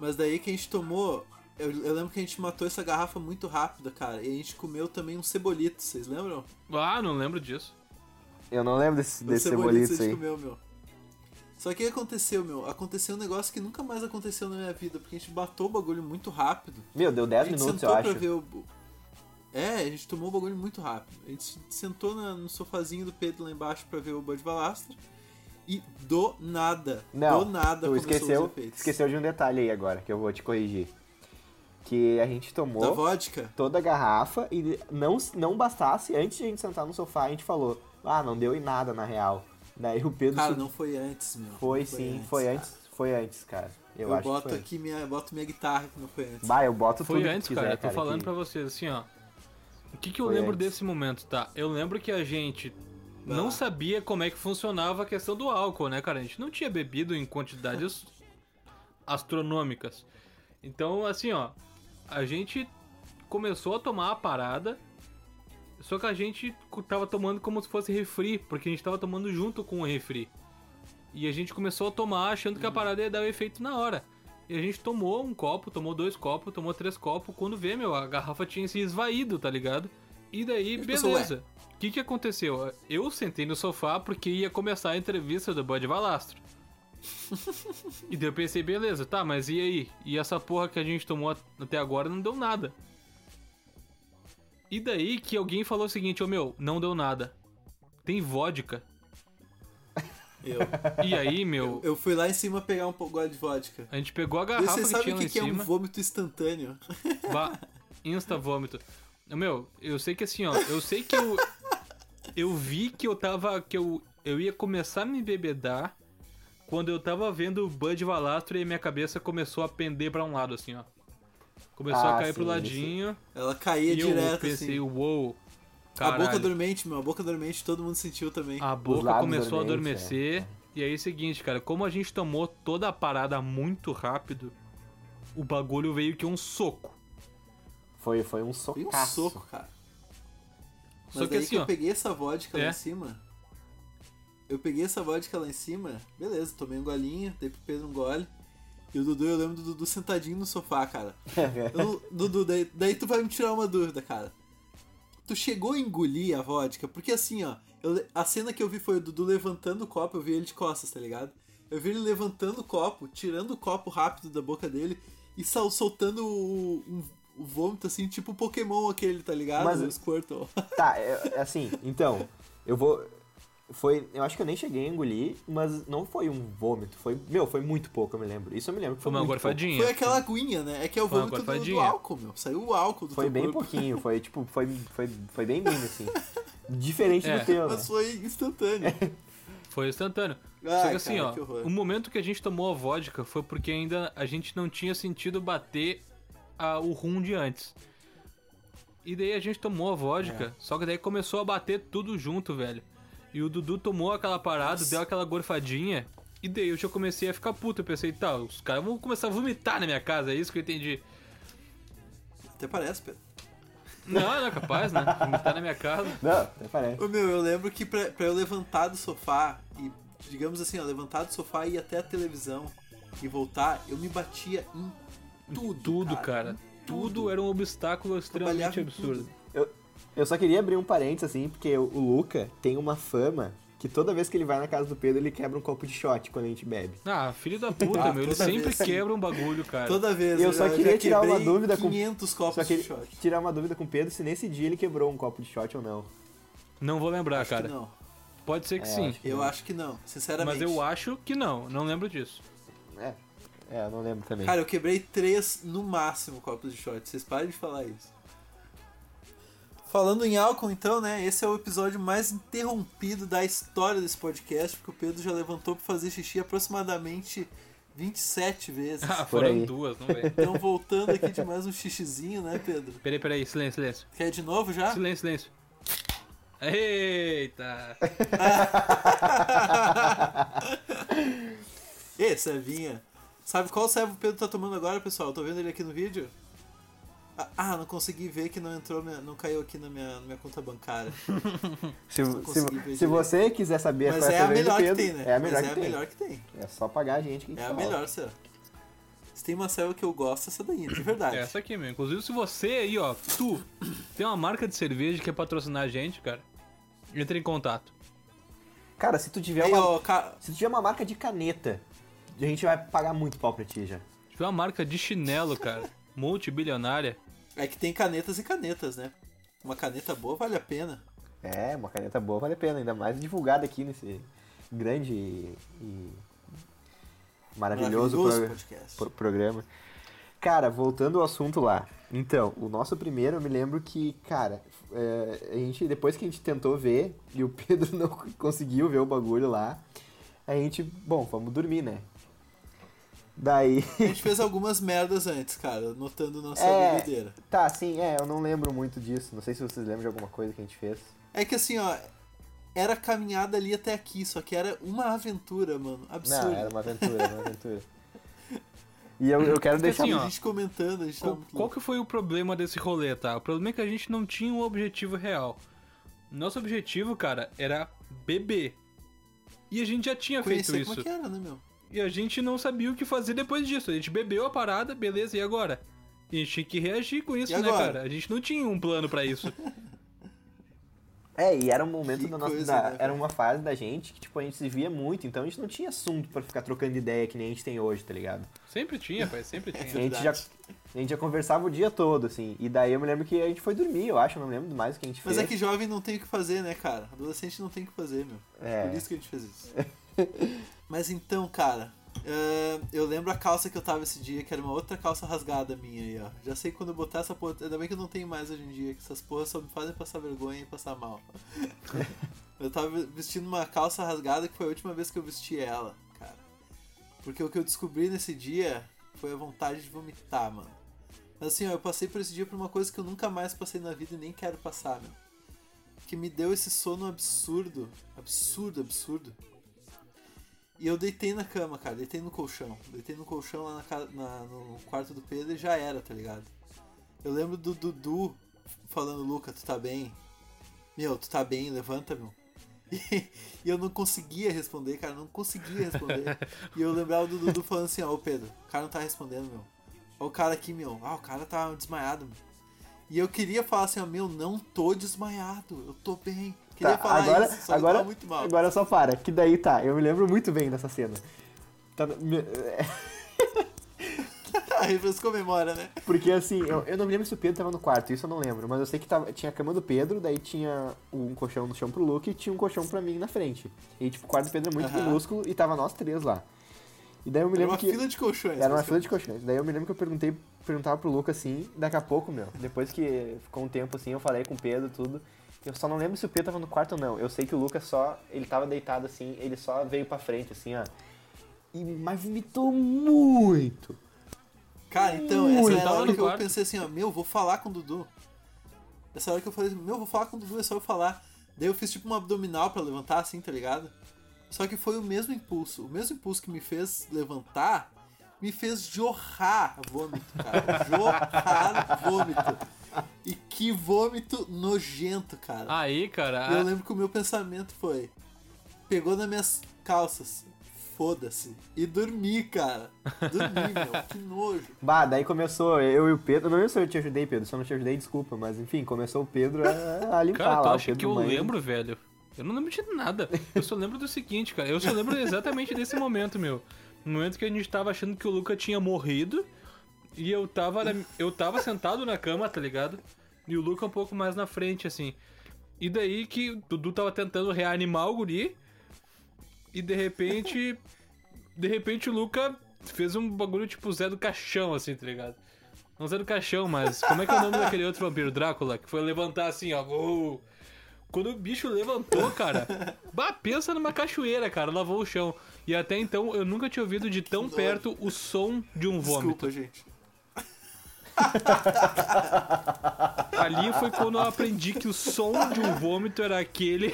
Mas daí que a gente tomou. Eu, eu lembro que a gente matou essa garrafa muito rápido, cara. E a gente comeu também um cebolito, vocês lembram? Ah, não lembro disso. Eu não lembro desse, Um desse cebolito cebolito a gente aí. comeu, meu. Só que o que aconteceu, meu? Aconteceu um negócio que nunca mais aconteceu na minha vida, porque a gente matou o bagulho muito rápido. Meu, deu A 10 gente minutos, sentou eu pra acho. ver o. É, a gente tomou o bagulho muito rápido. A gente sentou na- no sofazinho do Pedro lá embaixo pra ver o Bud Valastro. E do nada, Não, do nada tu esqueceu, esqueceu de um detalhe aí agora, que eu vou te corrigir. Que a gente Da tomou vodka? toda a garrafa e não, não bastasse, antes de a gente sentar no sofá, a gente falou, ah, não deu em nada na real. Daí o Pedro Cara, se- não foi antes, meu. foi Não sim, foi cara. antes, foi antes, cara. Eu, Eu, acho boto que foi. aqui minha, boto minha guitarra que não foi antes. Bah, eu boto Foi tudo antes, que cara. quiser, Eu tô falando que- pra vocês, assim, ó. O que, que eu Foi lembro antes. desse momento, tá? Eu lembro que a gente não sabia como é que funcionava a questão do álcool, né, cara? A gente não tinha bebido em quantidades astronômicas. Então, assim, ó, a gente começou a tomar a parada, só que a gente tava tomando como se fosse refri, porque a gente tava tomando junto com o refri. E a gente começou a tomar achando que a parada ia dar o efeito na hora. E a gente tomou um copo, tomou dois copos, tomou três copos. Quando vê, meu, a garrafa tinha se esvaído, tá ligado? E daí, E beleza. O que que aconteceu? Eu sentei no sofá porque ia começar a entrevista do Bud Valastro. e daí eu pensei, beleza, tá, mas e aí? E essa porra que a gente tomou até agora não deu nada. E daí que alguém falou o seguinte, ô meu, não deu nada. Tem vodka. Eu, E aí, meu, eu fui lá em cima pegar um pouco de vodka. a gente pegou a E garrafa você que sabe que, em que é um vômito instantâneo? Ba- Insta vômito. Meu, eu sei que assim, ó, eu sei que eu eu vi que eu tava que eu eu ia começar a me bebedar quando eu tava vendo o Bud Valastro e minha cabeça começou a pender pra um lado assim, ó. Começou Ah, a cair pro sim, ladinho Ela caía e eu direto, pensei, assim. uou. A boca caralho. dormente, meu. A boca dormente todo mundo sentiu também. A boca começou a adormecer. E aí é o seguinte, cara, como a gente tomou toda a parada muito rápido, o bagulho veio que um soco. Foi, foi um Foi um soco, cara. Mas Só que daí assim, que eu ó. peguei essa vodka lá É. em cima. Eu peguei essa vodka lá em cima, beleza, tomei um golinho, dei pro Pedro um gole. E o Dudu, eu lembro do Dudu sentadinho no sofá, cara. Eu Dudu, daí, daí tu vai me tirar uma dúvida, cara. Tu chegou a engolir a vodka? Porque assim, ó, eu- a cena que eu vi foi o Dudu levantando o copo, eu vi ele de costas, tá ligado? Eu vi ele levantando o copo, tirando o copo rápido da boca dele e sal- soltando o, um- o vômito, assim, tipo o Pokémon aquele, tá ligado? Mas- o Squirtle. Tá, é, é assim, então, eu vou. Foi. Eu acho que eu nem cheguei a engolir, mas não foi um vômito. Foi. Meu, foi muito pouco, eu me lembro. Isso eu me lembro Foi foi, uma gorfadinha. Foi aquela aguinha, né? É que é o Foi vômito do, do álcool, meu. Saiu o álcool do. Foi teu bem corpo. pouquinho, foi tipo, foi, foi, foi, bem mínimo, assim. Diferente É, do teu, né? Mas foi instantâneo. Foi instantâneo. Ai, Só que assim, cara, ó, que horror. o momento que a gente tomou a vodka foi porque ainda a gente não tinha sentido bater a- o rum de antes. E daí a gente tomou a vodka, É. só que daí começou a bater tudo junto, velho. E o Dudu tomou aquela parada, Nossa. deu aquela gorfadinha, e daí eu já comecei a ficar puto. Eu pensei, tá, os caras vão começar a vomitar na minha casa, é isso que eu entendi. Até parece, Pedro. Não, não é capaz, né? Vomitar na minha casa. Não, até parece. Ô, meu, eu lembro que pra, pra eu levantar do sofá e, digamos assim, ó, levantar do sofá e ir até a televisão e voltar, eu me batia em tudo. Tudo, cara. Tudo era um obstáculo extremamente em absurdo. tudo. Eu, eu só queria abrir um parênteses, assim, porque o, Luca tem uma fama que toda vez que ele vai na casa do Pedro, ele quebra um copo de shot quando a gente bebe. Ah, filho da puta, Ah, meu. Ele sempre vez, quebra um bagulho, cara. Toda vez. Eu só já queria tirar uma dúvida com- 500 copos Só de shot. tirar uma dúvida com o Pedro se nesse dia ele quebrou um copo de shot ou não. Não vou lembrar, Acho que cara. não. Pode ser que É, sim. acho Eu acho que não, sinceramente. Mas eu acho que não. Não lembro disso. É, é eu não lembro também. Cara, eu quebrei três no máximo copos de shot. Vocês parem de falar isso. Falando em álcool, então, né? Esse é o episódio mais interrompido da história desse podcast, porque o Pedro já levantou pra fazer xixi aproximadamente 27 vezes. Ah, foram aí. duas, não vem. Então, voltando aqui de mais um xixizinho, né, Pedro? Peraí, peraí. Silêncio, silêncio. Quer de novo já? Silêncio, silêncio. Eita! Ê, Servinha. Sabe qual servo o Pedro tá tomando agora, pessoal? Eu tô vendo ele aqui no vídeo. Ah, Ah, não consegui ver que não entrou, não caiu aqui na minha, na minha conta bancária. Se, se, se você quiser saber Mas qual é a a melhor que Pedro, tem, né? É a melhor Mas que é a tem. melhor que tem. É só pagar a gente que a gente É a fala. melhor, Servo. Se tem uma serva que eu gosto, essa daí, de verdade. É essa aqui, meu. Inclusive, se você aí, ó, tu tem uma marca de cerveja que quer patrocinar a gente, cara, entre em contato. Cara, se tu tiver Aí, uma, ó, ca- se tu tiver uma marca de caneta, a gente vai pagar muito pau pra ti já. Tiver uma marca de chinelo, cara, multibilionária, É que tem canetas e canetas, né? Uma caneta boa vale a pena. É, uma caneta boa vale a pena, ainda mais divulgada aqui nesse grande e, e maravilhoso, pro- podcast. pro- programa. Cara, voltando ao assunto lá. Então, o nosso primeiro, eu me lembro que, cara, é, a gente, depois que a gente tentou ver e o Pedro não conseguiu ver o bagulho lá, a gente, bom, vamos dormir, né? Daí. A gente fez algumas merdas antes, cara, notando nossa É. bebedeira. Tá, sim, é, eu não lembro muito disso. Não sei se vocês lembram de alguma coisa que a gente fez. É que assim, ó, era caminhada ali até aqui, só que era uma aventura, mano. Absurdo. Não, era uma aventura, era uma aventura. E eu, eu quero Porque deixar. assim, a ó, gente comentando, a gente Qual, muito qual que foi o problema desse rolê, tá? O problema é que a gente não tinha um objetivo real. Nosso objetivo, cara, era beber. E a gente já tinha Conhecer feito como isso. é que era, né, meu? E a gente não sabia o que fazer depois disso. A gente bebeu a parada, beleza, e agora? E a gente tinha que reagir com isso, E né, agora? cara? A gente não tinha um plano pra isso. É, e era um momento Que da nossa. coisa, da- né, era uma fase da gente que, tipo, a gente se via muito, então a gente não tinha assunto pra ficar trocando ideia que nem a gente tem hoje, tá ligado? Sempre tinha, pai, sempre A tinha. gente, já, a gente já conversava o dia todo, assim. E daí eu me lembro que a gente foi dormir, eu acho, eu não lembro mais o que a gente Mas fez. é que jovem não tem o que fazer, né, cara? Adolescente não tem o que fazer, meu. É. Por isso que a gente fez isso. Mas então, cara, eh, eu lembro a calça que eu tava esse dia, que era uma outra calça rasgada minha aí, ó. Já sei quando eu botar essa porra. Ainda bem que eu não tenho mais hoje em dia, que essas porras só me fazem passar vergonha e passar mal. eu tava vestindo uma calça rasgada que foi a última vez que eu vesti ela, cara. Porque o que eu descobri nesse dia foi a vontade de vomitar, mano. Mas assim, ó, eu passei por esse dia por uma coisa que eu nunca mais passei na vida e nem quero passar, meu. Que me deu esse sono absurdo. Absurdo, absurdo. E eu deitei na cama, cara, deitei no colchão. Deitei no colchão lá na, na- no quarto do Pedro e já era, tá ligado? Eu lembro do Dudu falando, Luca, tu tá bem? Meu, tu tá bem, levanta, meu. E, eu não conseguia responder, cara, não conseguia responder. e eu lembrava do Dudu falando assim, ó, ô Pedro, o cara não tá respondendo, meu. Ó o cara aqui, meu. Ah, o cara tá desmaiado, meu. E eu queria falar assim, ó, meu, não tô desmaiado, eu tô bem. Queria Tá, falar agora, isso, só agora, agora só para, que daí tá, eu me lembro muito bem dessa cena. Tá me- Refrescou a memória, né? Porque assim, eu, eu não me lembro se o Pedro tava no quarto, isso eu não lembro, mas eu sei que tava, tinha a cama do Pedro, daí tinha um colchão no chão pro Luke e tinha um colchão pra mim na frente. E tipo, o quarto do Pedro é muito Aham. minúsculo e tava nós três lá. E daí eu me Era lembro uma que. fila de colchões. Era uma fila de colchões. Daí eu me lembro que eu perguntei, perguntava pro Luca assim, daqui a pouco, meu, depois que ficou um tempo assim, eu falei com o Pedro tudo. Eu só não lembro se o Pedro tava no quarto ou não. Eu sei que o Lucas só, ele tava deitado assim, ele só veio pra frente, assim, ó. E, mas vomitou muito. Cara, então, Ui, essa era a hora que eu pensei assim, ó, meu, vou falar com o Dudu. Essa hora que eu falei, meu, vou falar com o Dudu, é só eu falar. Daí eu fiz tipo um abdominal pra levantar, assim, tá ligado? Só que foi o mesmo impulso. O mesmo impulso que me fez levantar, me fez jorrar vômito, cara. jorrar vômito. E que vômito nojento, cara. Aí, cara. E eu lembro que o meu pensamento foi: pegou nas minhas calças, foda-se. E dormi, cara. Dormi, meu, que nojo. Bah, daí começou eu e o Pedro. Não lembro se eu te ajudei, Pedro. Se eu não te ajudei, desculpa. Mas enfim, começou o Pedro a, a limpar Cara, lá. Pedro que eu banho. lembro, velho? Eu não lembro de nada. Eu só lembro do seguinte, cara. Eu só lembro exatamente desse momento, meu. No momento que a gente tava achando que o Luca tinha morrido. E eu tava, na- eu tava sentado na cama, tá ligado? E o Luca um pouco mais na frente, assim. E daí que o Dudu tava tentando reanimar o guri. E de repente. De repente o Luca fez um bagulho tipo Zé do Caixão, assim, tá ligado? Não Zé do Caixão, mas como é que é o nome daquele outro vampiro, Drácula? Que foi levantar assim, ó. Quando o bicho levantou, cara, bah, pensa numa cachoeira, cara, lavou o chão. E até então eu nunca tinha ouvido de tão perto o som de um vômito. Desculpa, gente. Ali foi quando eu aprendi que o som de um vômito era aquele.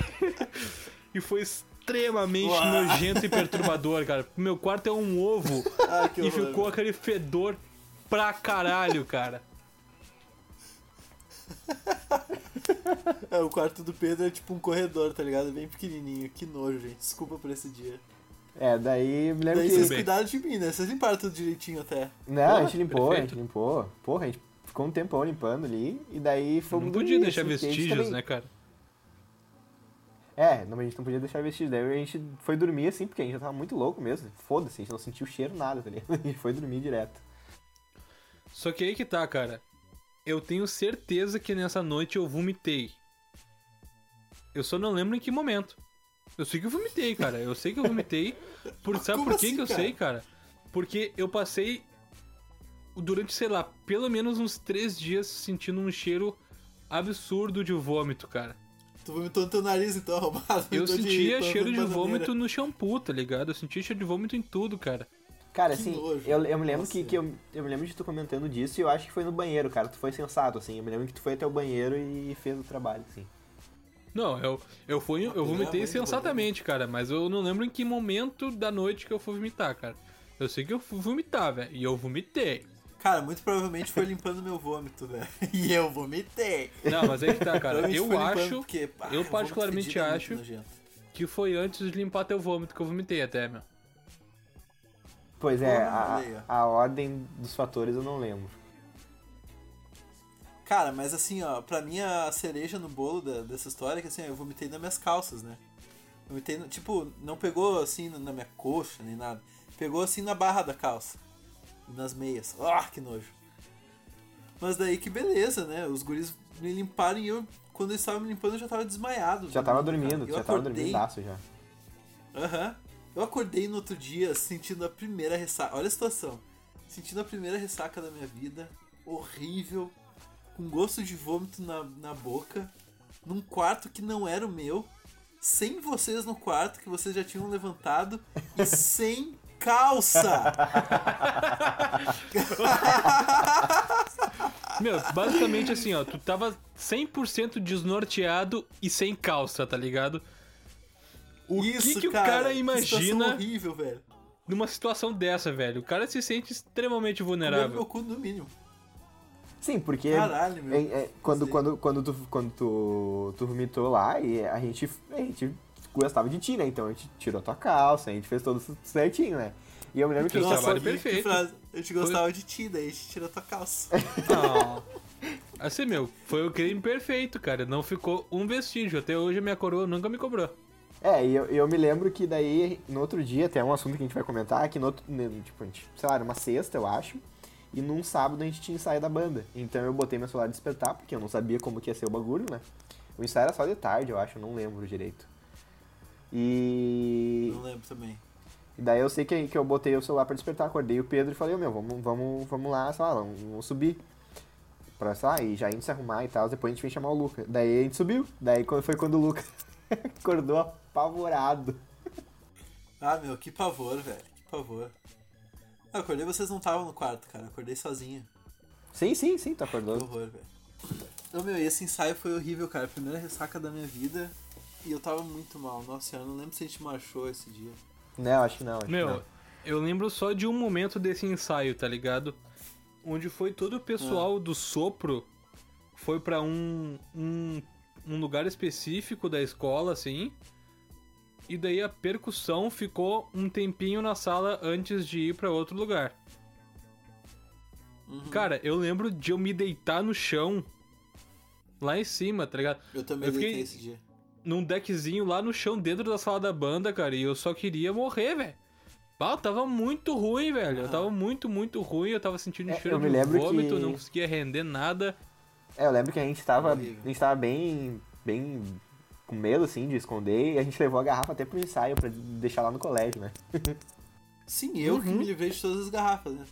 e foi extremamente Uau. nojento e perturbador, cara. Meu quarto é um ovo Ah, e horror. ficou aquele fedor pra caralho, cara. É, o quarto do Pedro é tipo um corredor, tá ligado? Bem pequenininho. Que nojo, gente. Desculpa por esse dia. É, daí me lembro Daí que. vocês cuidaram de mim, né? Vocês limparam tudo direitinho até. Não, a gente limpou, a perfeito. gente limpou. Porra, a gente ficou um tempão limpando ali. E daí fomos Não podia deixar a vestígios, também- né, cara? É, não, a gente não podia deixar vestígios. Daí a gente foi dormir assim, porque a gente já tava muito louco mesmo. Foda-se, a gente não sentiu cheiro nada, tá ligado? A gente foi dormir direto. Só que aí que tá, cara. Eu tenho certeza que nessa noite eu vomitei. Eu só não lembro em que momento. Eu sei que eu vomitei, cara. Eu sei que eu vomitei. Por, sabe Como por que, assim, que eu cara? sei, cara? Porque eu passei durante, sei lá, pelo menos uns três dias sentindo um cheiro absurdo de vômito, cara. Tu vomitou no teu nariz, então, arrombado. Eu sentia de- cheiro de vômito no shampoo, tá ligado? Eu sentia cheiro de vômito em tudo, cara. Cara, Que assim, nojo. eu, eu me lembro que, que eu, eu me lembro de tu comentando disso e eu acho que foi no banheiro, cara. Tu foi sensato, assim. Eu me lembro que tu foi até o banheiro e fez o trabalho, assim. Não, eu, eu fui, eu é vomitei muito sensatamente, cara, mas eu não lembro em que momento da noite que eu fui vomitar, cara. Eu sei que eu fui vomitar, velho, e eu vomitei. Cara, muito provavelmente foi limpando meu vômito, velho. E eu vomitei. Não, mas aí que tá, cara. Eu acho porque, pá, eu particularmente é acho- que foi antes de limpar teu vômito que eu vomitei até, meu. Pois é, a, a ordem dos fatores eu não lembro. Cara, mas assim, ó, pra mim a cereja no bolo da- dessa história é que assim, eu vomitei nas minhas calças, né? Vomitei, no- tipo, não pegou assim na minha coxa nem nada. Pegou assim na barra da calça. Nas meias. Ah, que nojo. Mas daí que beleza, né? Os guris me limparam e eu, quando eles estavam me limpando, eu já tava desmaiado. Já tava dormindo, já tava dormindo já. Aham. Eu acordei no outro dia sentindo a primeira ressaca. Olha a situação. Sentindo a primeira ressaca da minha vida. Horrível. Com gosto de vômito na, na boca. Num quarto que não era o meu. Sem vocês no quarto, que vocês já tinham levantado. E sem calça! Meu, basicamente assim, ó, tu tava 100% desnorteado e sem calça, tá ligado? O Isso, que, que cara, o cara imagina horrível, velho. numa situação dessa, velho? O cara se sente extremamente vulnerável. meu cu no mínimo. Sim, porque Caralho, meu. é- é, quando, quando, quando, tu, quando tu, tu vomitou lá, e a gente, a gente gostava de ti, né? Então a gente tirou tua calça, a gente fez tudo certinho, né? E eu me lembro que a gente Nossa, trabalho perfeito. Frase. Eu te gostava de ti, daí a gente tira tua calça. Ah. Assim, meu, foi o crime perfeito, cara. Não ficou um vestígio. Até hoje a minha coroa nunca me cobrou. É, e eu, eu me lembro que daí, no outro dia, até um assunto que a gente vai comentar, que no outro, tipo, a gente, sei lá, era uma sexta, eu acho, e num sábado a gente tinha ensaio da banda. Então eu botei meu celular de despertar, porque eu não sabia como que ia ser o bagulho, né? O ensaio era só de tarde, eu acho, eu não lembro direito. E... Não lembro também. E daí eu sei que, que eu botei o celular pra despertar, acordei o Pedro e falei, "Ô, meu, vamos, vamos, vamos lá, sei lá, vamos, vamos subir. Pra, sei lá, e já indo se arrumar e tal, depois a gente vem chamar o Luca. Daí a gente subiu, daí foi quando o Luca acordou apavorado. Ah, meu, que pavor, velho. Que pavor. Eu acordei, vocês não estavam no quarto, cara. Eu acordei sozinho. Sim, sim, sim, tu Que acordou. horror, velho. Ô, meu, e esse ensaio foi horrível, cara. Primeira ressaca da minha vida. E eu tava muito mal. Nossa, eu não lembro se a gente marchou esse dia. Não, acho que não, acho Meu, que não. eu lembro só de um momento desse ensaio, tá ligado? Onde foi todo o pessoal do sopro foi pra um, um um lugar específico da escola, assim. E daí a percussão ficou um tempinho na sala antes de ir pra outro lugar. Uhum. Cara, eu lembro de eu me deitar no chão lá em cima, tá ligado? Eu também eu fiquei- deitei esse dia. num deckzinho lá no chão dentro da sala da banda, cara, e eu só queria morrer, velho. Ah, tava muito ruim, velho. Eu tava muito, muito ruim. Eu tava sentindo É, cheiro eu me de vômito, que- não conseguia render nada. É, eu lembro que a gente tava, a gente tava bem, bem com medo, assim, de esconder, e a gente levou a garrafa até pro ensaio pra deixar lá no colégio, né? Sim, eu que Uhum. me livrei de todas as garrafas, né?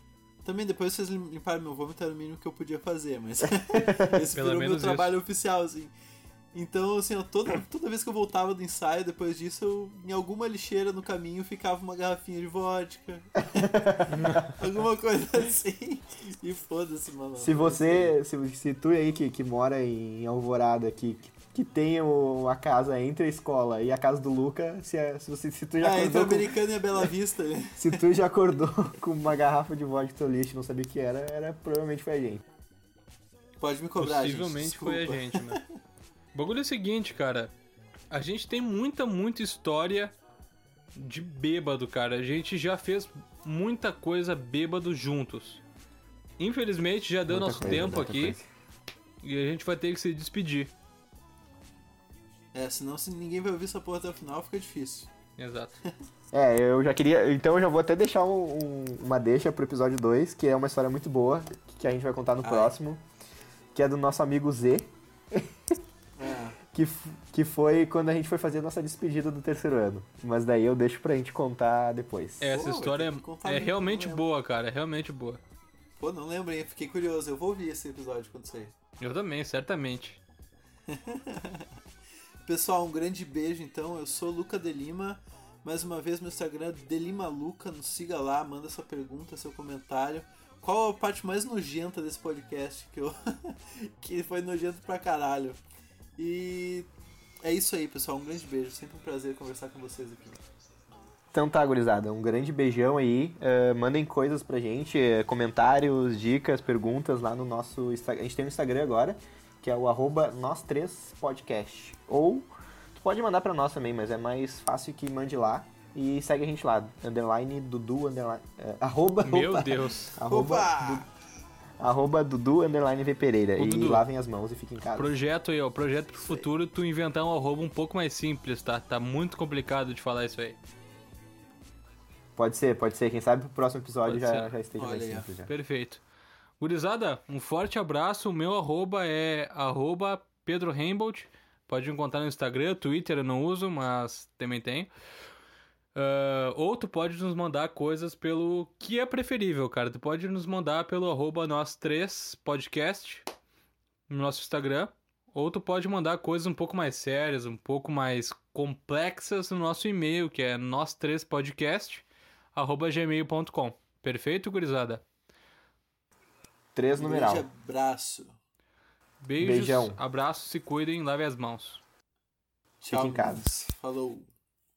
Também depois vocês lim- limparam meu vômito, era o mínimo que eu podia fazer, mas esse Pelo virou meu trabalho oficial, assim. Então, assim, eu, toda, toda vez que eu voltava do ensaio, depois disso, eu, em alguma lixeira no caminho ficava uma garrafinha de vodka. alguma coisa assim. E foda-se, mano. Se você, se, se tu aí que, que mora em Alvorada, que, que, que tem o- a casa entre a escola e a casa do Luca, se, é- se, você, se tu já Ah, entre acordou a com, Americana e a Bela Vista, né? se tu já acordou com uma garrafa de vodka no lixo e não sabia o que era, era provavelmente foi a gente. Pode me cobrar, Possivelmente gente. foi a gente, né? O bagulho é o seguinte, cara. A gente tem muita, muita história de bêbado, cara. A gente já fez muita coisa bêbado juntos. Infelizmente já deu Muita nosso coisa, tempo aqui coisa. e a gente vai ter que se despedir. É, senão se ninguém vai ouvir essa porra até o final, fica difícil. Exato. É, eu já queria. Então eu já vou até deixar um- um- uma deixa pro episódio 2, que é uma história muito boa, que a gente vai contar no Ai. próximo. Que é do nosso amigo Z, É. que, que foi quando a gente foi fazer a nossa despedida do terceiro ano. Mas daí eu deixo pra gente contar depois. Essa Pô, história é, é realmente boa, cara. É realmente boa. Pô, não lembro, hein? Fiquei curioso. Eu vou ouvir esse episódio quando sair. Eu também, certamente. Pessoal, um grande beijo então. Eu sou Luca de Lima. Mais uma vez, meu Instagram é Delimaluca. Nos siga lá, manda sua pergunta, seu comentário. Qual a parte mais nojenta desse podcast que eu que foi nojento pra caralho? E é isso aí, pessoal. Um grande beijo. Sempre um prazer conversar com vocês aqui. Então tá, gurizada. Um grande beijão aí. eh, mandem coisas pra gente, eh, comentários, dicas, perguntas lá no nosso Instagram. A gente tem um Instagram agora, que é o arroba nós3podcast. Ou tu pode mandar pra nós também, mas é mais fácil que mande lá. E segue a gente lá. Underline Dudu, underline. eh, arroba. Meu opa, Deus. Arroba! Du- arroba Dudu, underline V Pereira. Ô, e Dudu. lavem as mãos e fiquem em casa. Projeto aí, ó. Projeto pro futuro, tu inventar um arroba um pouco mais simples, tá? Tá muito complicado de falar isso aí. Pode ser, pode ser. Quem sabe pro próximo episódio Pode já, ser. já esteja Olha mais simples já. Perfeito. Gurizada, um forte abraço. O meu arroba é arroba Pedro Heimbold. Pode encontrar no Instagram, Twitter eu não uso, mas também tenho. Ah, ou tu pode nos mandar coisas pelo que é preferível, cara. Tu pode nos mandar pelo arroba nós três podcast no nosso Instagram. Ou tu pode mandar coisas um pouco mais sérias, um pouco mais complexas no nosso e-mail, que é nós três podcast arroba gmail.com. Perfeito, gurizada? Três Um numeral. grande abraço. Beijos, Beijão. abraços, se cuidem, lavem as mãos. Tchau. Fique em casa. Falou.